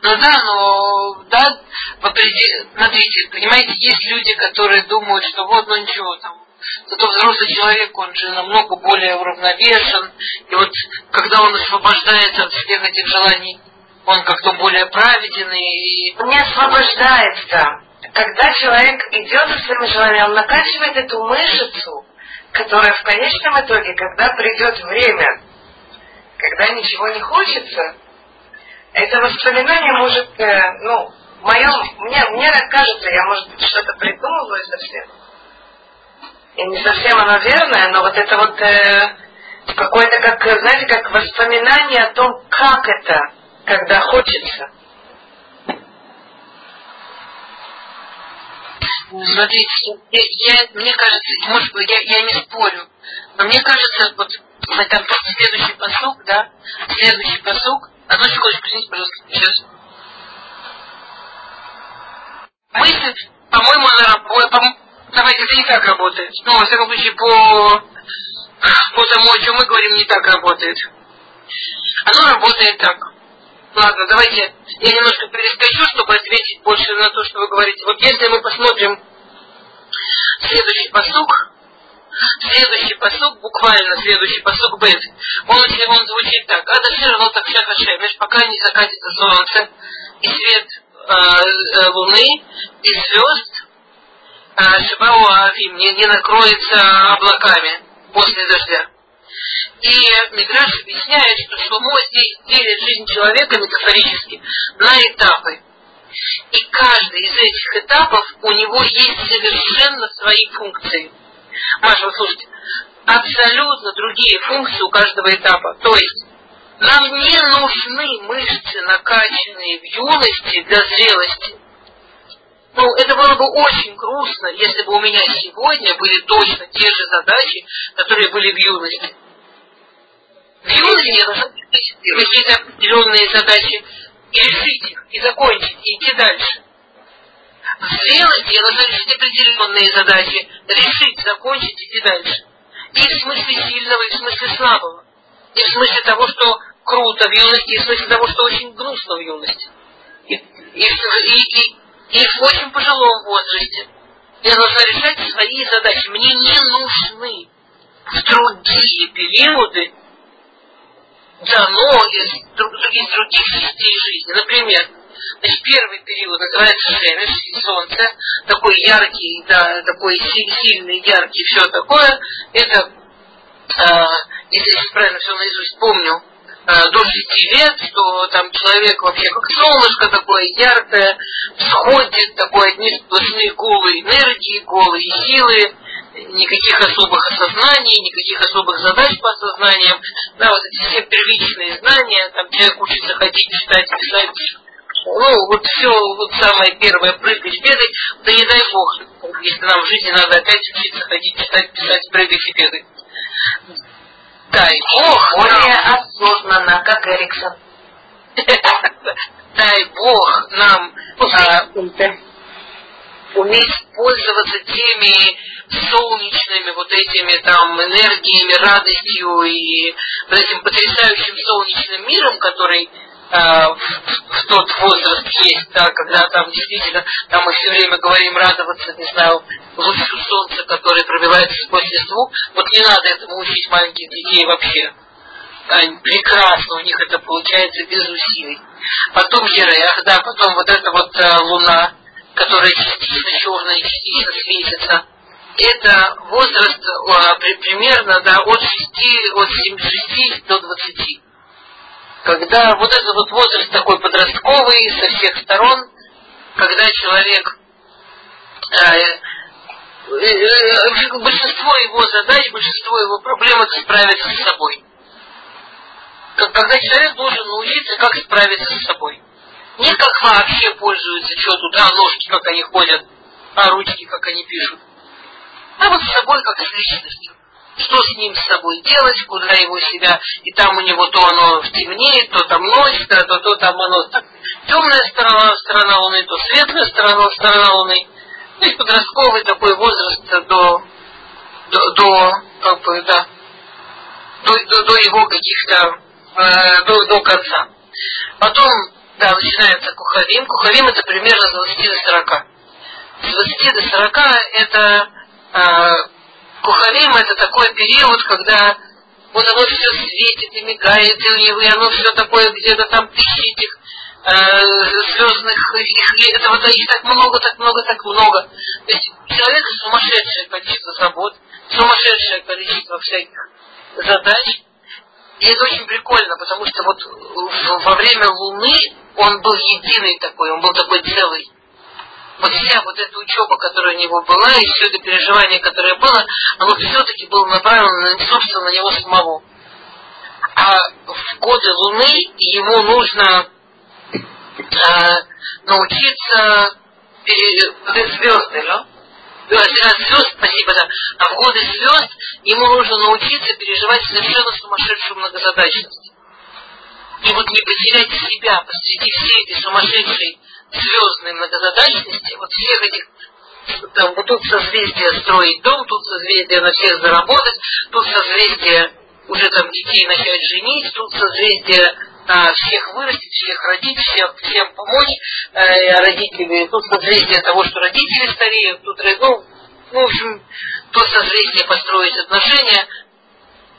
Ну да, но да, смотрите, понимаете, есть люди, которые думают, что вот, ну ничего, там, зато взрослый человек, он же намного более уравновешен, и вот когда он освобождается от всех этих желаний, он как-то более праведен и... Он не освобождается. Когда человек идет за своими желаниями, он накачивает эту мышцу, которая в конечном итоге, когда придет время, когда ничего не хочется, это воспоминание может, э, ну, в моем, мне, мне кажется, я, может быть, что-то придумываю совсем. И не совсем оно верное, но вот это вот э, какое-то, как, знаете, как воспоминание о том, как это, когда хочется. Смотрите, я, я, мне кажется, может быть, я, я не спорю, но мне кажется, вот там следующий посук, да, следующий посук, Одну секундочку, извините, пожалуйста, сейчас. Мысль, по-моему, она работает. По Давайте, это не так работает. Ну, во всяком случае, по, по тому, о чем мы говорим, не так работает. Оно работает так. Ладно, давайте я немножко перескочу, чтобы ответить больше на то, что вы говорите. Вот если мы посмотрим следующий посук, Следующий посук, буквально следующий посук Бет, он, он звучит так. Адашир но так Хашемеш, пока не закатится солнце, и свет э, э, луны, и звезд, э, Шибау Авим не, не накроется облаками после дождя. И Мидраш объясняет, что Шломо здесь делит жизнь человека метафорически на этапы. И каждый из этих этапов у него есть совершенно свои функции – Маша, вот слушайте, абсолютно другие функции у каждого этапа. То есть нам не нужны мышцы, накачанные в юности для зрелости. Ну, это было бы очень грустно, если бы у меня сегодня были точно те же задачи, которые были в юности. Должна какие-то определенные задачи и решить их, и закончить, и идти дальше. Сделать дело, решить определенные задачи, решить, закончить, идти дальше. И в смысле сильного, и в смысле слабого. И в смысле того, что круто в юности, и в смысле того, что очень грустно в юности. И, и, и, и, и в очень пожилом возрасте. Я должна решать свои задачи. Мне не нужны в другие периоды дано из, из других частей жизни. Например, Значит, первый период называется Шемеш, солнце, такой яркий, да, такой сильный, яркий, все такое. Это, э, если правильно все наизусть помню, э, до шести лет, что там человек вообще как солнышко такое яркое, сходит, такой одни сплошные голые энергии, голые силы, никаких особых осознаний, никаких особых задач по осознаниям, да, вот эти все первичные знания, там человек учится ходить, читать, писать, ну, вот все, вот самое первое, прыгать, бегать, да не дай бог, если нам в жизни надо опять учиться ходить, читать, писать, прыгать и бегать. Дай бог. Более осознанно, как Эриксон. Дай бог нам а, уметь пользоваться теми солнечными вот этими там энергиями, радостью и вот этим потрясающим солнечным миром, который Э, в, в тот возраст есть, да, когда там действительно, там мы все время говорим радоваться, не знаю, лучу солнца, которое пробивается сквозь листву, вот не надо этому учить маленьких детей вообще. Они прекрасно, у них это получается без усилий. Потом Ерех, да, потом вот эта вот а, луна, которая частично черная, частично светится. Это возраст а, при, примерно да, от 6, от 7, 6 до 20 когда вот этот вот возраст такой подростковый со всех сторон, когда человек э, большинство его задач, большинство его проблем это справиться с собой. Когда человек должен научиться, как справиться с собой. Не как вообще пользуются, что тут, а ножки, как они ходят, а ручки, как они пишут. А вот с собой, как с личностью. что с ним с собой делать, куда его себя, и там у него то оно темнеет, то там носит, а то, то там оно так, темная сторона, сторона Луны, то светлая сторона, сторона Луны. То есть подростковый такой возраст до, до, до как бы, да, до, до, до его каких-то, э, до, до конца. Потом, да, начинается кухарим. Кухарим это примерно с 20 до 40. С 20 до 40 это э, Кухарим это такой период, когда вот оно все светит и мигает, и оно все такое где-то там тысячи этих э, звездных, их, это вот их так много, так много, так много. То есть человек сумасшедшее количество забот, сумасшедшее количество всяких задач. И это очень прикольно, потому что вот во время Луны он был единый такой, он был такой целый вот вся вот эта учеба, которая у него была, и все это переживание, которое было, оно все-таки было направлено, собственно, на него самого. А в годы Луны ему нужно э, научиться пере... звезды, да? звезд, спасибо, да. А в годы звезд ему нужно научиться переживать совершенно сумасшедшую многозадачность. И вот не потерять себя посреди всей этой сумасшедшей звездной многозадачности, вот всех этих там, вот тут созвездие строить дом, тут созвездие на всех заработать, тут созвездие уже там детей начать женить, тут созвездие а, всех вырастить, всех родить, всех, всем помочь, э, родители, тут созвездие того, что родители стареют, тут, ну, ну, в общем, тут созвездие построить отношения,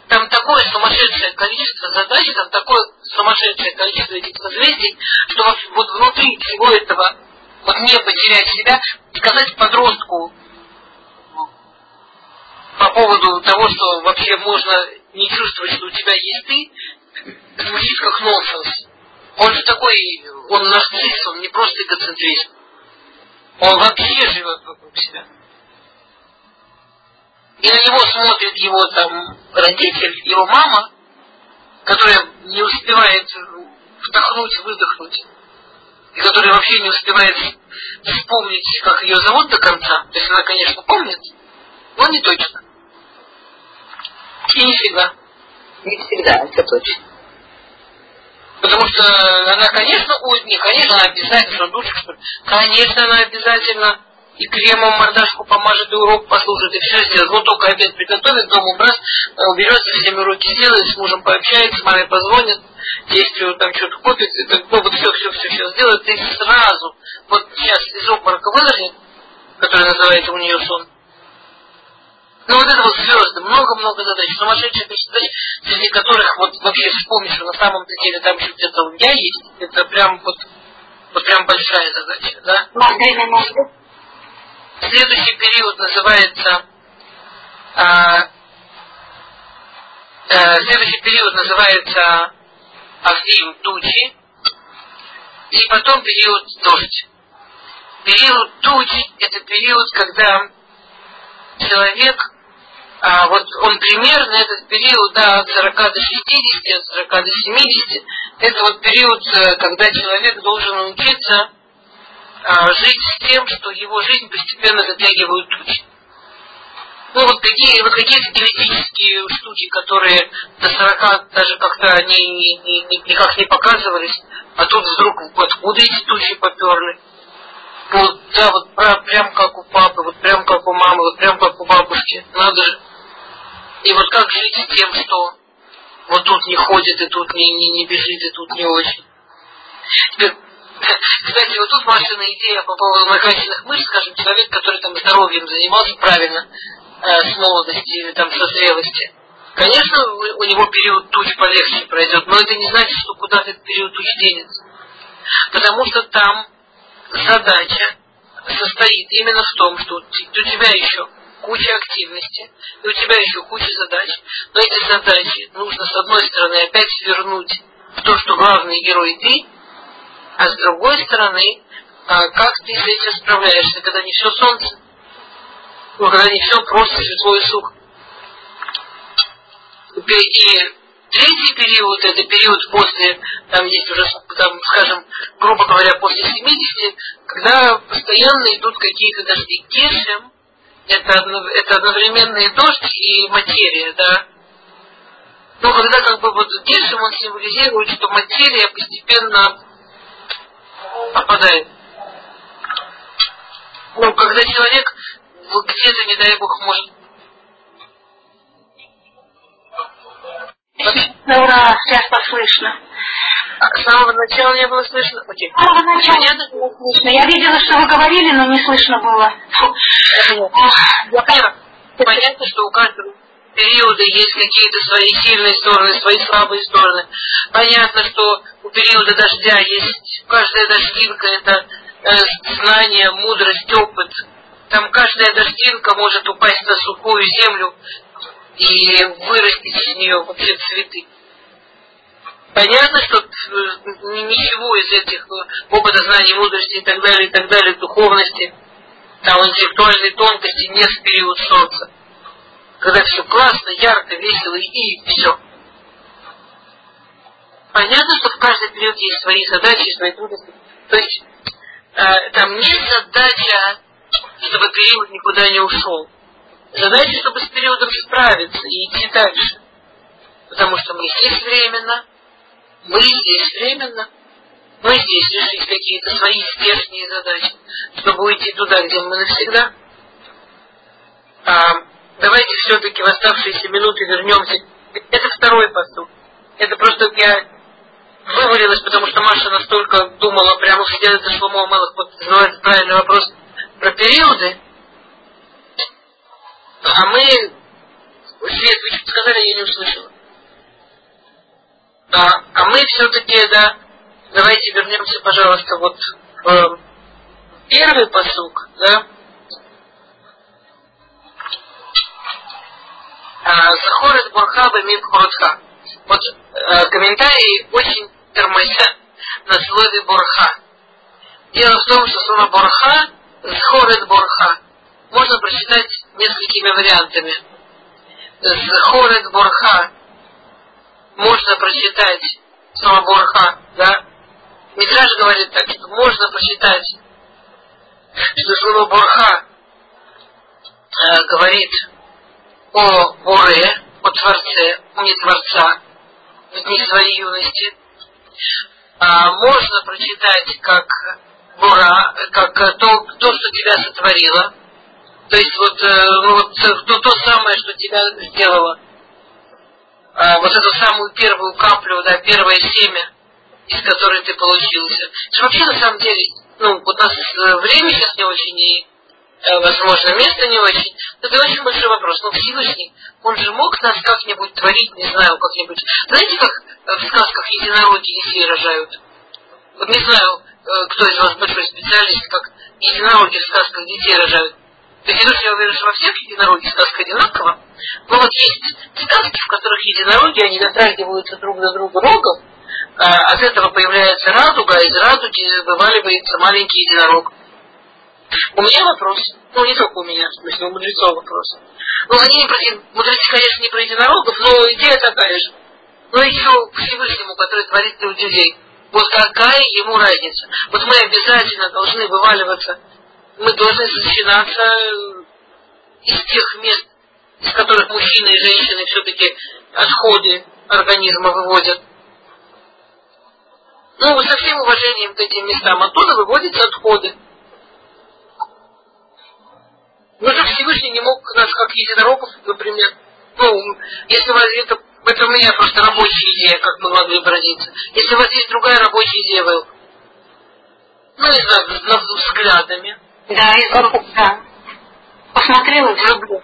там такое сумасшедшее количество задач, там такое сумасшедшее количество этих созвездий, что вот внутри всего этого вот не потерять себя, сказать подростку по поводу того, что вообще можно не чувствовать, что у тебя есть ты, звучит как нонсенс. Он же такой, он нарцисс, он не просто эгоцентрист. Он вообще живет вокруг себя и на него смотрит его там родитель, его мама, которая не успевает вдохнуть, выдохнуть, и которая вообще не успевает вспомнить, как ее зовут до конца. То есть она, конечно, помнит, но не точно. И не всегда. Не всегда, это точно. Потому что она, конечно, ой, не, конечно, она обязательно, что ли. Конечно, она обязательно и кремом мордашку помажет, и урок послушает, и все сделает. Вот только обед приготовит, дом убрать, э, уберется, всеми уроки сделает, с мужем пообщается, с мамой позвонит, если там что-то купит, и так, ну, вот все, все, все, все сделает, и сразу, вот сейчас из обморока выложит, который называется у нее сон, ну вот это вот звезды, много-много задач, сумасшедшие количество задач, среди которых вот вообще вспомнишь, что на самом деле там еще где-то у меня есть, это прям вот, вот прям большая задача, да? Следующий период называется а, а, следующий период называется Авдим тучи, и потом период дождь. Период тучи – это период, когда человек, а, вот он примерно этот период да, от 40 до 60, от 40 до 70, это вот период, э, когда человек должен научиться а, жить с тем, что его жизнь постепенно затягивают тучи. Ну вот такие вот какие-то теоретические штуки, которые до 40 даже как-то они ни, ни, никак не показывались, а тут вдруг откуда эти тучи поперли. Вот, да, вот прям как у папы, вот прям как у мамы, вот прям как у бабушки. Надо же. И вот как жить с тем, что вот тут не ходит, и тут не, не, не бежит, и тут не очень. Теперь кстати, вот тут Машина идея по поводу накачанных мышц, скажем, человек, который там здоровьем занимался правильно э, с молодости или там со зрелости. Конечно, у него период туч полегче пройдет, но это не значит, что куда-то этот период туч денется. Потому что там задача состоит именно в том, что у тебя еще куча активности, и у тебя еще куча задач, но эти задачи нужно с одной стороны опять вернуть в то, что главный герой ты, а с другой стороны, а как ты с этим справляешься, когда не все солнце, ну, когда не все просто светло и сухо. И третий период, это период после, там есть уже, там, скажем, грубо говоря, после 70, когда постоянно идут какие-то дожди. Гешем это, это одновременно и дождь, и материя, да. Но когда как бы вот Гершем, он символизирует, что материя постепенно опадает. Ну, когда человек где-то, не дай бог, может Ура, сейчас послышно. А с самого начала не было слышно? Окей. С самого начала не было слышно. Я видела, что вы говорили, но не слышно было. Я поняла. Понятно, что у каждого периода есть какие-то свои сильные стороны, свои слабые стороны. Понятно, что у периода дождя есть каждая дождинка это э, знание, мудрость, опыт. Там каждая дождинка может упасть на сухую землю и вырастить из нее вообще цветы. Понятно, что э, ничего из этих э, опыта, знаний, мудрости и так далее, и так далее, духовности, там интеллектуальной тонкости нет в период солнца. Когда все классно, ярко, весело и все. Понятно, что в каждый период есть свои задачи, свои трудности. То есть э, там нет задача, чтобы период никуда не ушел. Задача, чтобы с периодом справиться и идти дальше. Потому что мы здесь временно, мы здесь временно, мы здесь решить какие-то свои здешние задачи, чтобы уйти туда, где мы навсегда. А, давайте все-таки в оставшиеся минуты вернемся. Это второй поступ. Это просто я вывалилась, потому что Маша настолько думала, прямо сидела за Шломо Малых, вот задавать правильный вопрос про периоды, а мы... Свет, вы что сказали, я не услышала. А, а мы все-таки, да, давайте вернемся, пожалуйста, вот в первый посук, да. Захорет Бурхаба Мибхуртха. Вот э, комментарии очень тормозят на слове Бурха. Дело в том, что слово Бурха, Захорет Бурха, можно прочитать несколькими вариантами. Захорет Бурха можно прочитать слово Бурха, да? Митраж говорит так, что можно прочитать, что слово Бурха э, говорит о Боре, о Творце, не Творца, в дни своей юности. А можно прочитать как Бура, как то, то, что тебя сотворило, то есть вот, э, вот то, то самое, что тебя сделало. А, вот эту самую первую каплю, да, первое семя, из которой ты получился. Что вообще на самом деле, ну, у нас э, время сейчас не очень и, э, возможно, место не очень. Это очень большой вопрос. Но Всевышний, он же мог нас как-нибудь творить, не знаю, как-нибудь. Знаете, как в сказках единороги детей рожают? Вот не знаю, кто из вас большой специалист, как единороги в сказках детей рожают. То есть я уверен, что во всех единороги сказка одинакова. Но вот есть сказки, в которых единороги, они дотрагиваются друг до друга рогом, а от этого появляется радуга, а из радуги вываливается маленький единорог. У меня вопрос, ну не только у меня, в смысле у мудрецов вопрос. Ну они не про, мудрецы, конечно, не про единорогов, но идея такая же. Но еще Всевышнему, который творит людей. Вот какая ему разница? Вот мы обязательно должны вываливаться мы должны начинаться из тех мест, из которых мужчины и женщины все-таки отходы организма выводят. Ну, со всем уважением к этим местам, оттуда выводятся отходы. Но же Всевышний не мог нас, как единорогов, например, ну, если у вас это, это у меня просто рабочая идея, как мы могли бы родиться. Если у вас есть другая рабочая идея, вы, ну, не знаю, взглядами, да, из да. Посмотрела и люблю.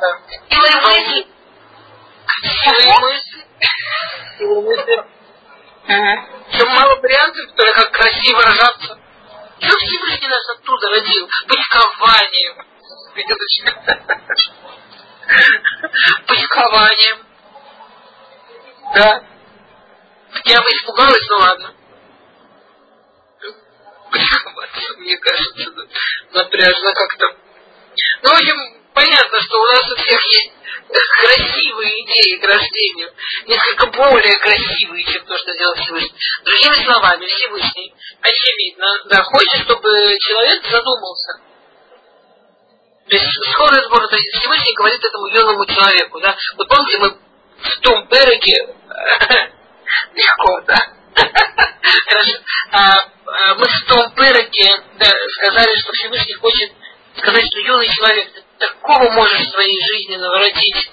Да. Силой мысли. Силой мысли. Силой мысли. Ага. Чем мало вариантов, то как красиво рожаться. Что Всевышний нас оттуда родил? Почкованием. Почкованием. Да. Я бы испугалась, ну ладно мне кажется, напряжно как-то. Ну, в общем, понятно, что у нас у всех есть красивые идеи к рождению, несколько более красивые, чем то, что сделал Всевышний. Другими словами, Всевышний, очевидно, да, хочет, чтобы человек задумался. То есть схора сбора, то есть Всевышний говорит этому юному человеку, да. Вот помните, мы в том береге легко, да? А, а, мы в том береге сказали, что Всевышний хочет сказать, что юный человек, такого можешь в своей жизни наворотить.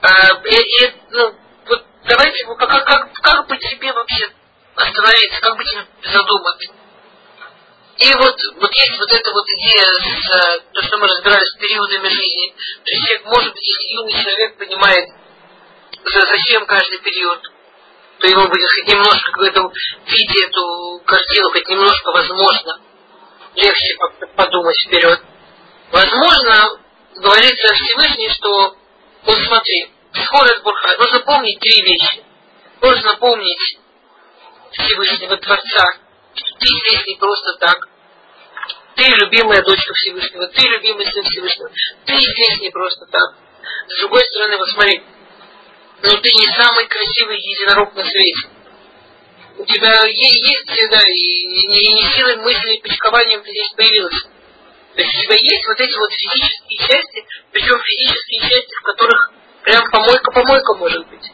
А, и, и, ну, вот давайте, как, как, как бы тебе вообще остановиться, как бы тебе задуматься. И вот, вот есть вот эта вот идея, с, э, то, что мы разбирались с периодами жизни. То есть человек, может быть, если юный человек понимает, зачем каждый период, то ему будет хоть немножко, в этом виде эту картину, хоть немножко, возможно, легче подумать вперед. Возможно, говорится Всевышний, что, вот смотри, скорость Бурха, нужно помнить три вещи. Нужно помнить Всевышнего Творца, ты здесь не просто так. Ты любимая дочка Всевышнего, ты любимый сын Всевышнего. Ты здесь не просто так. С другой стороны, вот смотри, но ты не самый красивый единорог на свете. У тебя есть, да, и не, не силой мысли и почкованием здесь появилась. То есть у тебя есть вот эти вот физические части, причем физические части, в которых прям помойка-помойка может быть.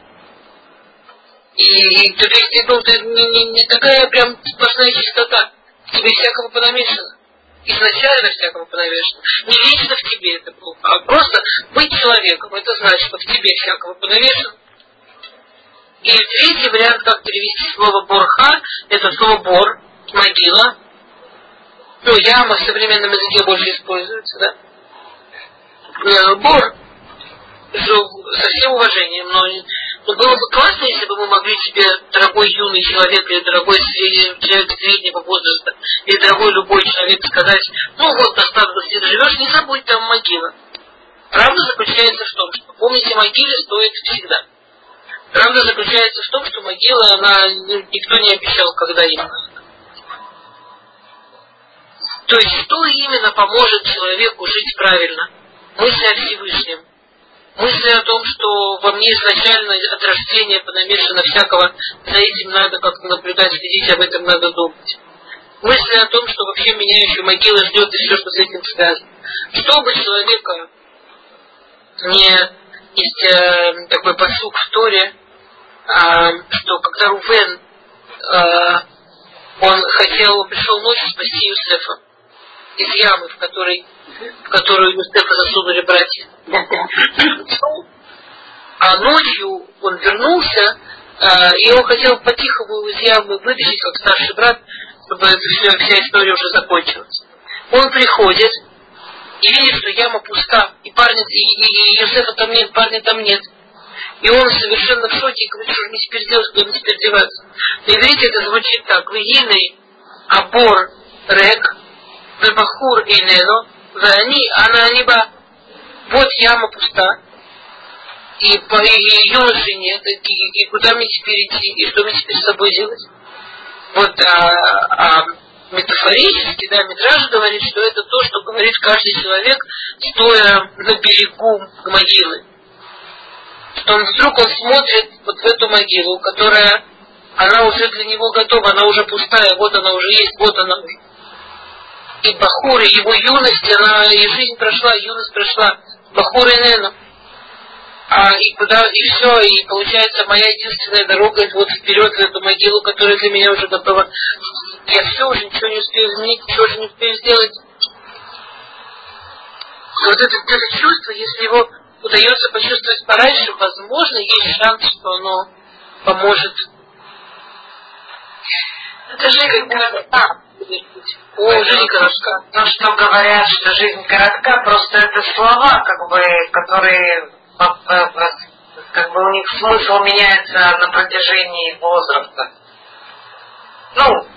И, и то есть ну, ты не, не, не такая прям сплошная чистота. Тебе всякого понамешано. Изначально всякого понамешано. Не лично в тебе это было, а просто быть человеком. Это значит, что в тебе всякого понамешано. И третий вариант, как перевести слово борха, это слово бор, могила. Ну, яма в современном языке больше используется, да? Э, бор, со всем уважением, но но было бы классно, если бы мы могли тебе, дорогой юный человек, или дорогой человек среднего возраста, или дорогой любой человек сказать, ну вот, достаточно, ты живешь, не забудь там могила. Правда заключается в том, что помните, могиле стоит всегда. Правда заключается в том, что могила, она никто не обещал, когда именно. То есть, что именно поможет человеку жить правильно? Мысль о Всевышнем мысли о том, что во мне изначально от рождения понамешано всякого, за этим надо как-то наблюдать, следить, об этом надо думать. Мысли о том, что вообще меня еще могила ждет и все, что с этим связано. Чтобы человека не есть э, такой посук в Торе, что когда Рувен э, он хотел, пришел ночью спасти Юсефа из ямы, в которой в которую Юсефа засунули братья. Да, да. А ночью он вернулся, а, и он хотел по-тихому из ямы вытащить, как старший брат, чтобы вся, вся история уже закончилась. Он приходит и видит, что яма пуста, и парня, и, и, и Юсефа там нет, парня там нет. И он совершенно в шоке и говорит, что мне теперь делать, куда мне теперь деваться. На иврите это звучит так. Вегиной абор рек, вебахур инено, они, она либо вот яма пуста, и, по, и юноши нет, и, и куда мне теперь идти, и что мне теперь с собой делать? Вот а, а метафорически, да, Митраж говорит, что это то, что говорит каждый человек, стоя на берегу могилы. Что он вдруг он смотрит вот в эту могилу, которая, она уже для него готова, она уже пустая, вот она уже есть, вот она уже и Бахур, и его юность, она, и жизнь прошла, юность прошла, Бахур и Нену. А, и куда, и все, и получается моя единственная дорога это вот вперед в эту могилу, которая для меня уже готова. Я все уже ничего не успею изменить, ничего уже не успею сделать. Вот это, это чувство, если его удается почувствовать пораньше, возможно, есть шанс, что оно поможет. Это же как о, жизнь коротка. То, что говорят, что жизнь коротка, просто это слова, как бы, которые как бы у них смысл меняется на протяжении возраста. Ну,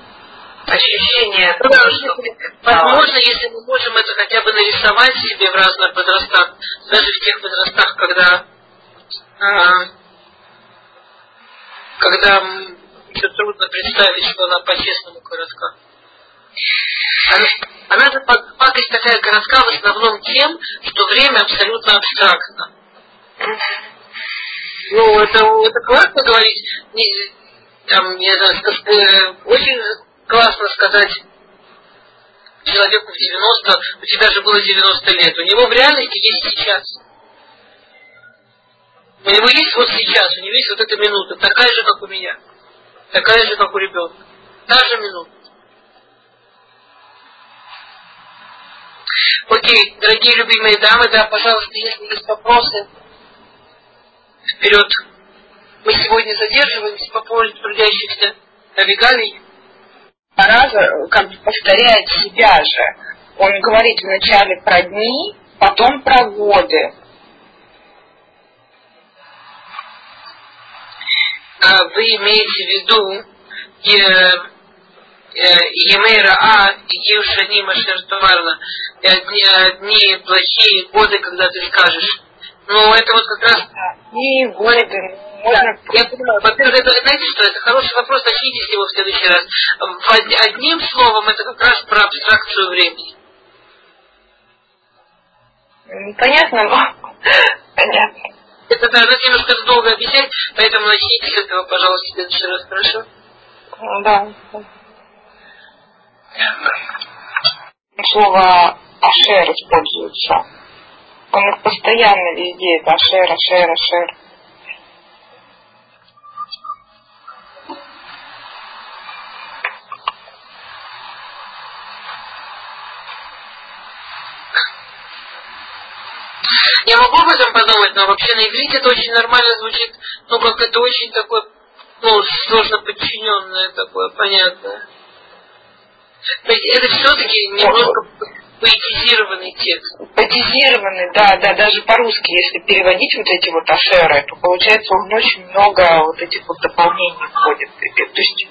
ощущение да, того, что... Возможно, если мы можем это хотя бы нарисовать себе в разных возрастах, даже в тех возрастах, когда а, когда еще трудно представить, что она по-честному коротка. Она, она же пакость такая коротка в основном тем, что время абсолютно абстрактно. Ну, это, это классно говорить, не, там, не знаю, э, очень классно сказать, человеку в 90, у тебя же было 90 лет. У него в реальности есть сейчас. У него есть вот сейчас, у него есть вот эта минута, такая же, как у меня. Такая же, как у ребенка. Та же минута. Окей, дорогие любимые дамы, да, пожалуйста, если есть вопросы, вперед. Мы сегодня задерживаемся по поводу трудящихся навигалий. Раза как бы повторяет себя же. Он говорит вначале про дни, потом про годы. А вы имеете в виду э, Емейра А, Евшаним Ашер Товарна, дни, дни плохие, годы, когда ты скажешь. Ну, это вот как раз... Годы, можно... Да, я понимаю. Во-первых, это, знаете что, это хороший вопрос, начните его в следующий раз. Одним словом, это как раз про абстракцию времени. Понятно, но... Понятно. Это да, это немножко долго объяснять, поэтому начните с этого, пожалуйста, в следующий раз, хорошо? Да. Слово ашер используется. Он их постоянно везде, это ашер, ашер, ашер. Я могу об этом подумать, но вообще на иврите это очень нормально звучит, ну как это очень такое, ну, сложно подчиненное такое, понятное. То есть это все-таки немножко поэтизированный текст. Поэтизированный, да, да, даже по-русски, если переводить вот эти вот ашеры, то получается он очень много вот этих вот дополнений входит. То есть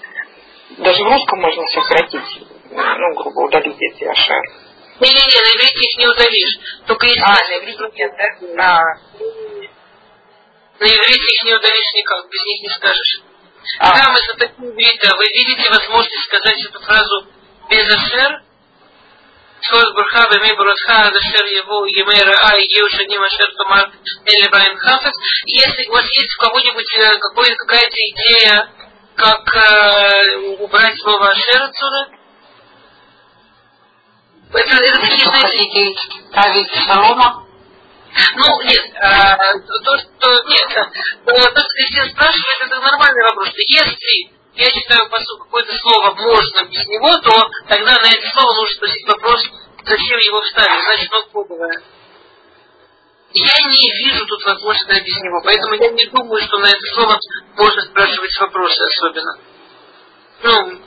даже в русском можно сократить, ну, грубо удалить эти ашеры. Не-не-не, на иврите их не удалишь. Только если... А, на иврите нет, да? А. На иврите их не удалишь никак, без них не скажешь. А. Да, мы за такие иврита. Вы видите возможность сказать эту фразу без ашер? Скоз бурха веми буротха адашер его емей раа и еу шаним ашер томар или баем хафет. Если у вас есть у кого-нибудь э, какая-то идея, как э, убрать слово ашер отсюда? Это, это такие, ставить солома? ну, нет, а, то, что, нет, то, что Кристина спрашивает, это нормальный вопрос. Если я читаю посуд какое-то слово можно без него, то тогда на это слово нужно спросить вопрос, зачем его вставить, значит оно кодовое. Я не вижу тут возможности без него, поэтому я не думаю, что на это слово можно спрашивать вопросы особенно. Ну,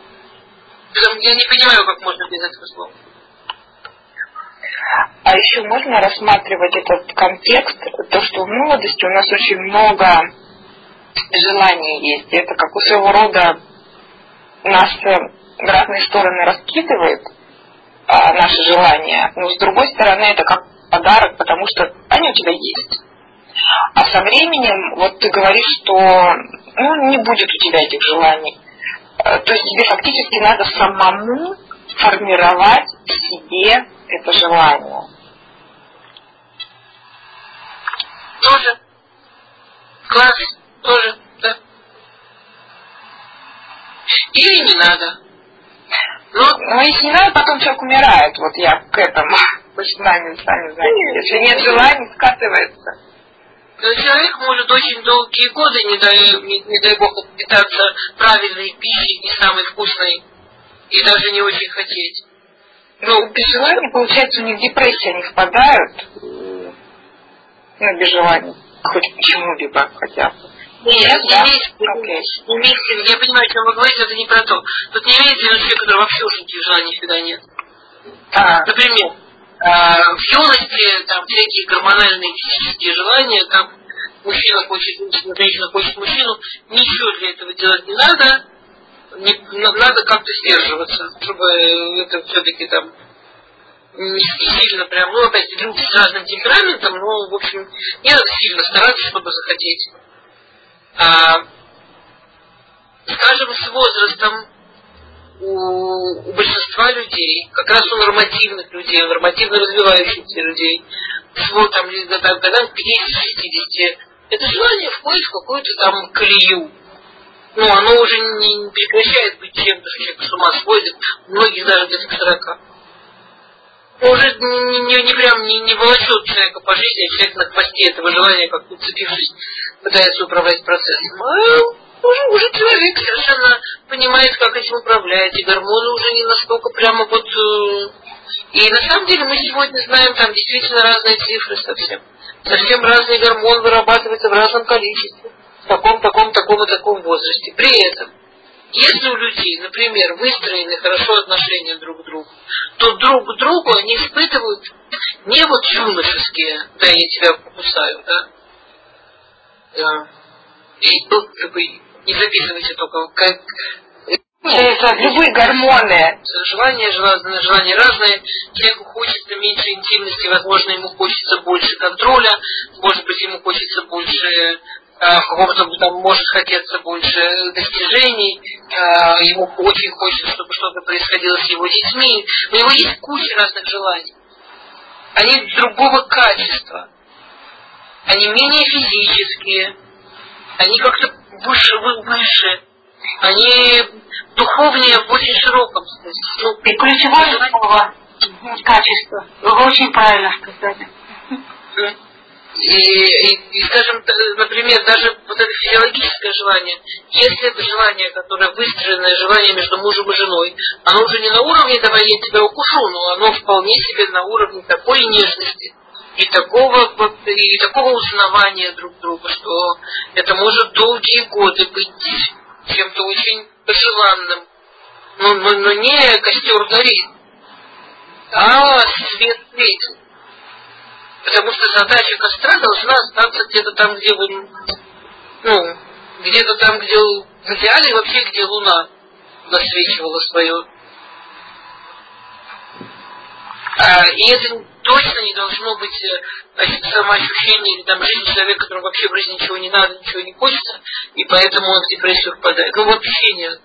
я не понимаю, как можно без этого слова. А еще можно рассматривать этот контекст, то, что в молодости у нас очень много желаний есть. Это как у своего рода нас в разные стороны раскидывает а, наши желания, но с другой стороны это как подарок, потому что они у тебя есть. А со временем, вот ты говоришь, что ну, не будет у тебя этих желаний. То есть тебе фактически надо самому формировать в себе это желание. Тоже. Класс. Тоже. Да. Или не надо. Ну, ну, если не надо, потом человек умирает. Вот я к этому. Вы сами, сами знаете. Если нет желания, скатывается. Но человек может очень долгие годы, не дай, не, не дай бог, питаться правильной пищей, не самой вкусной, и даже не очень хотеть. Ну, без желания, получается, у них депрессия не впадают. Ну, без желания. Хоть почему-либо хотя бы. Нет, да? имеется, okay. имеется, я понимаю, о чем вы говорите, это не про то. Тут не имеется в виду человек, который вообще уже никаких желаний нифига нет. А. Например, а, в юности там всякие гормональные физические желания, там мужчина хочет женщину, женщина хочет мужчину, ничего для этого делать не надо, не, надо как-то сдерживаться, чтобы это все-таки там не сильно прям, ну опять люди с разным темпераментом, но в общем не надо сильно стараться, чтобы захотеть. А, скажем, с возрастом у, у большинства людей, как раз у нормативных людей, у нормативно развивающихся людей, всего там годам к 50-60, это желание входит в какую-то там колею ну, оно уже не прекращает быть чем-то, что человек с ума сводит, многих даже к 40. Уже не, не, не прям не, не волочет человека по жизни, а человек на хвосте этого желания, как уцепившись, пытается управлять процессом. А уже, уже человек совершенно понимает, как этим управлять, и гормоны уже не настолько прямо вот... э, И на самом деле мы сегодня знаем там действительно разные цифры совсем. Совсем разный гормон вырабатывается в разном количестве, в таком, таком, таком и таком возрасте. При этом если у людей, например, выстроены хорошо отношения друг к другу, то друг к другу они испытывают не вот юношеские, да, я тебя покусаю, да, да. И тут как бы не записывайте только как Это любые гормоны. желания, желания, желания разные. Человеку хочется меньше интимности, возможно, ему хочется больше контроля, может быть, ему хочется больше в каком-то там может хотеться больше достижений, а, ему очень хочется, чтобы что-то происходило с его детьми. У него есть куча разных желаний. Они другого качества. Они менее физические. Они как-то выше, вы- выше. Они духовнее в очень широком смысле. Ну, И ключевое слово – качество. Вы очень правильно сказали. И, и, и, скажем, т- например, даже вот это физиологическое желание, если это желание, которое выстроенное желание между мужем и женой, оно уже не на уровне «давай я тебя укушу», но оно вполне себе на уровне такой нежности и такого, вот, и такого узнавания друг друга, что это может долгие годы быть чем-то очень желанным. Но, но, но не костер горит, а свет светит. Потому что задача костра должна остаться где-то там, где вы, ну, где-то там, где в идеале вообще, где луна насвечивала свое. А, и это точно не должно быть э, самоощущение или там жизнь человека, которому вообще в жизни ничего не надо, ничего не хочется, и поэтому он в депрессию впадает. Ну вообще нет.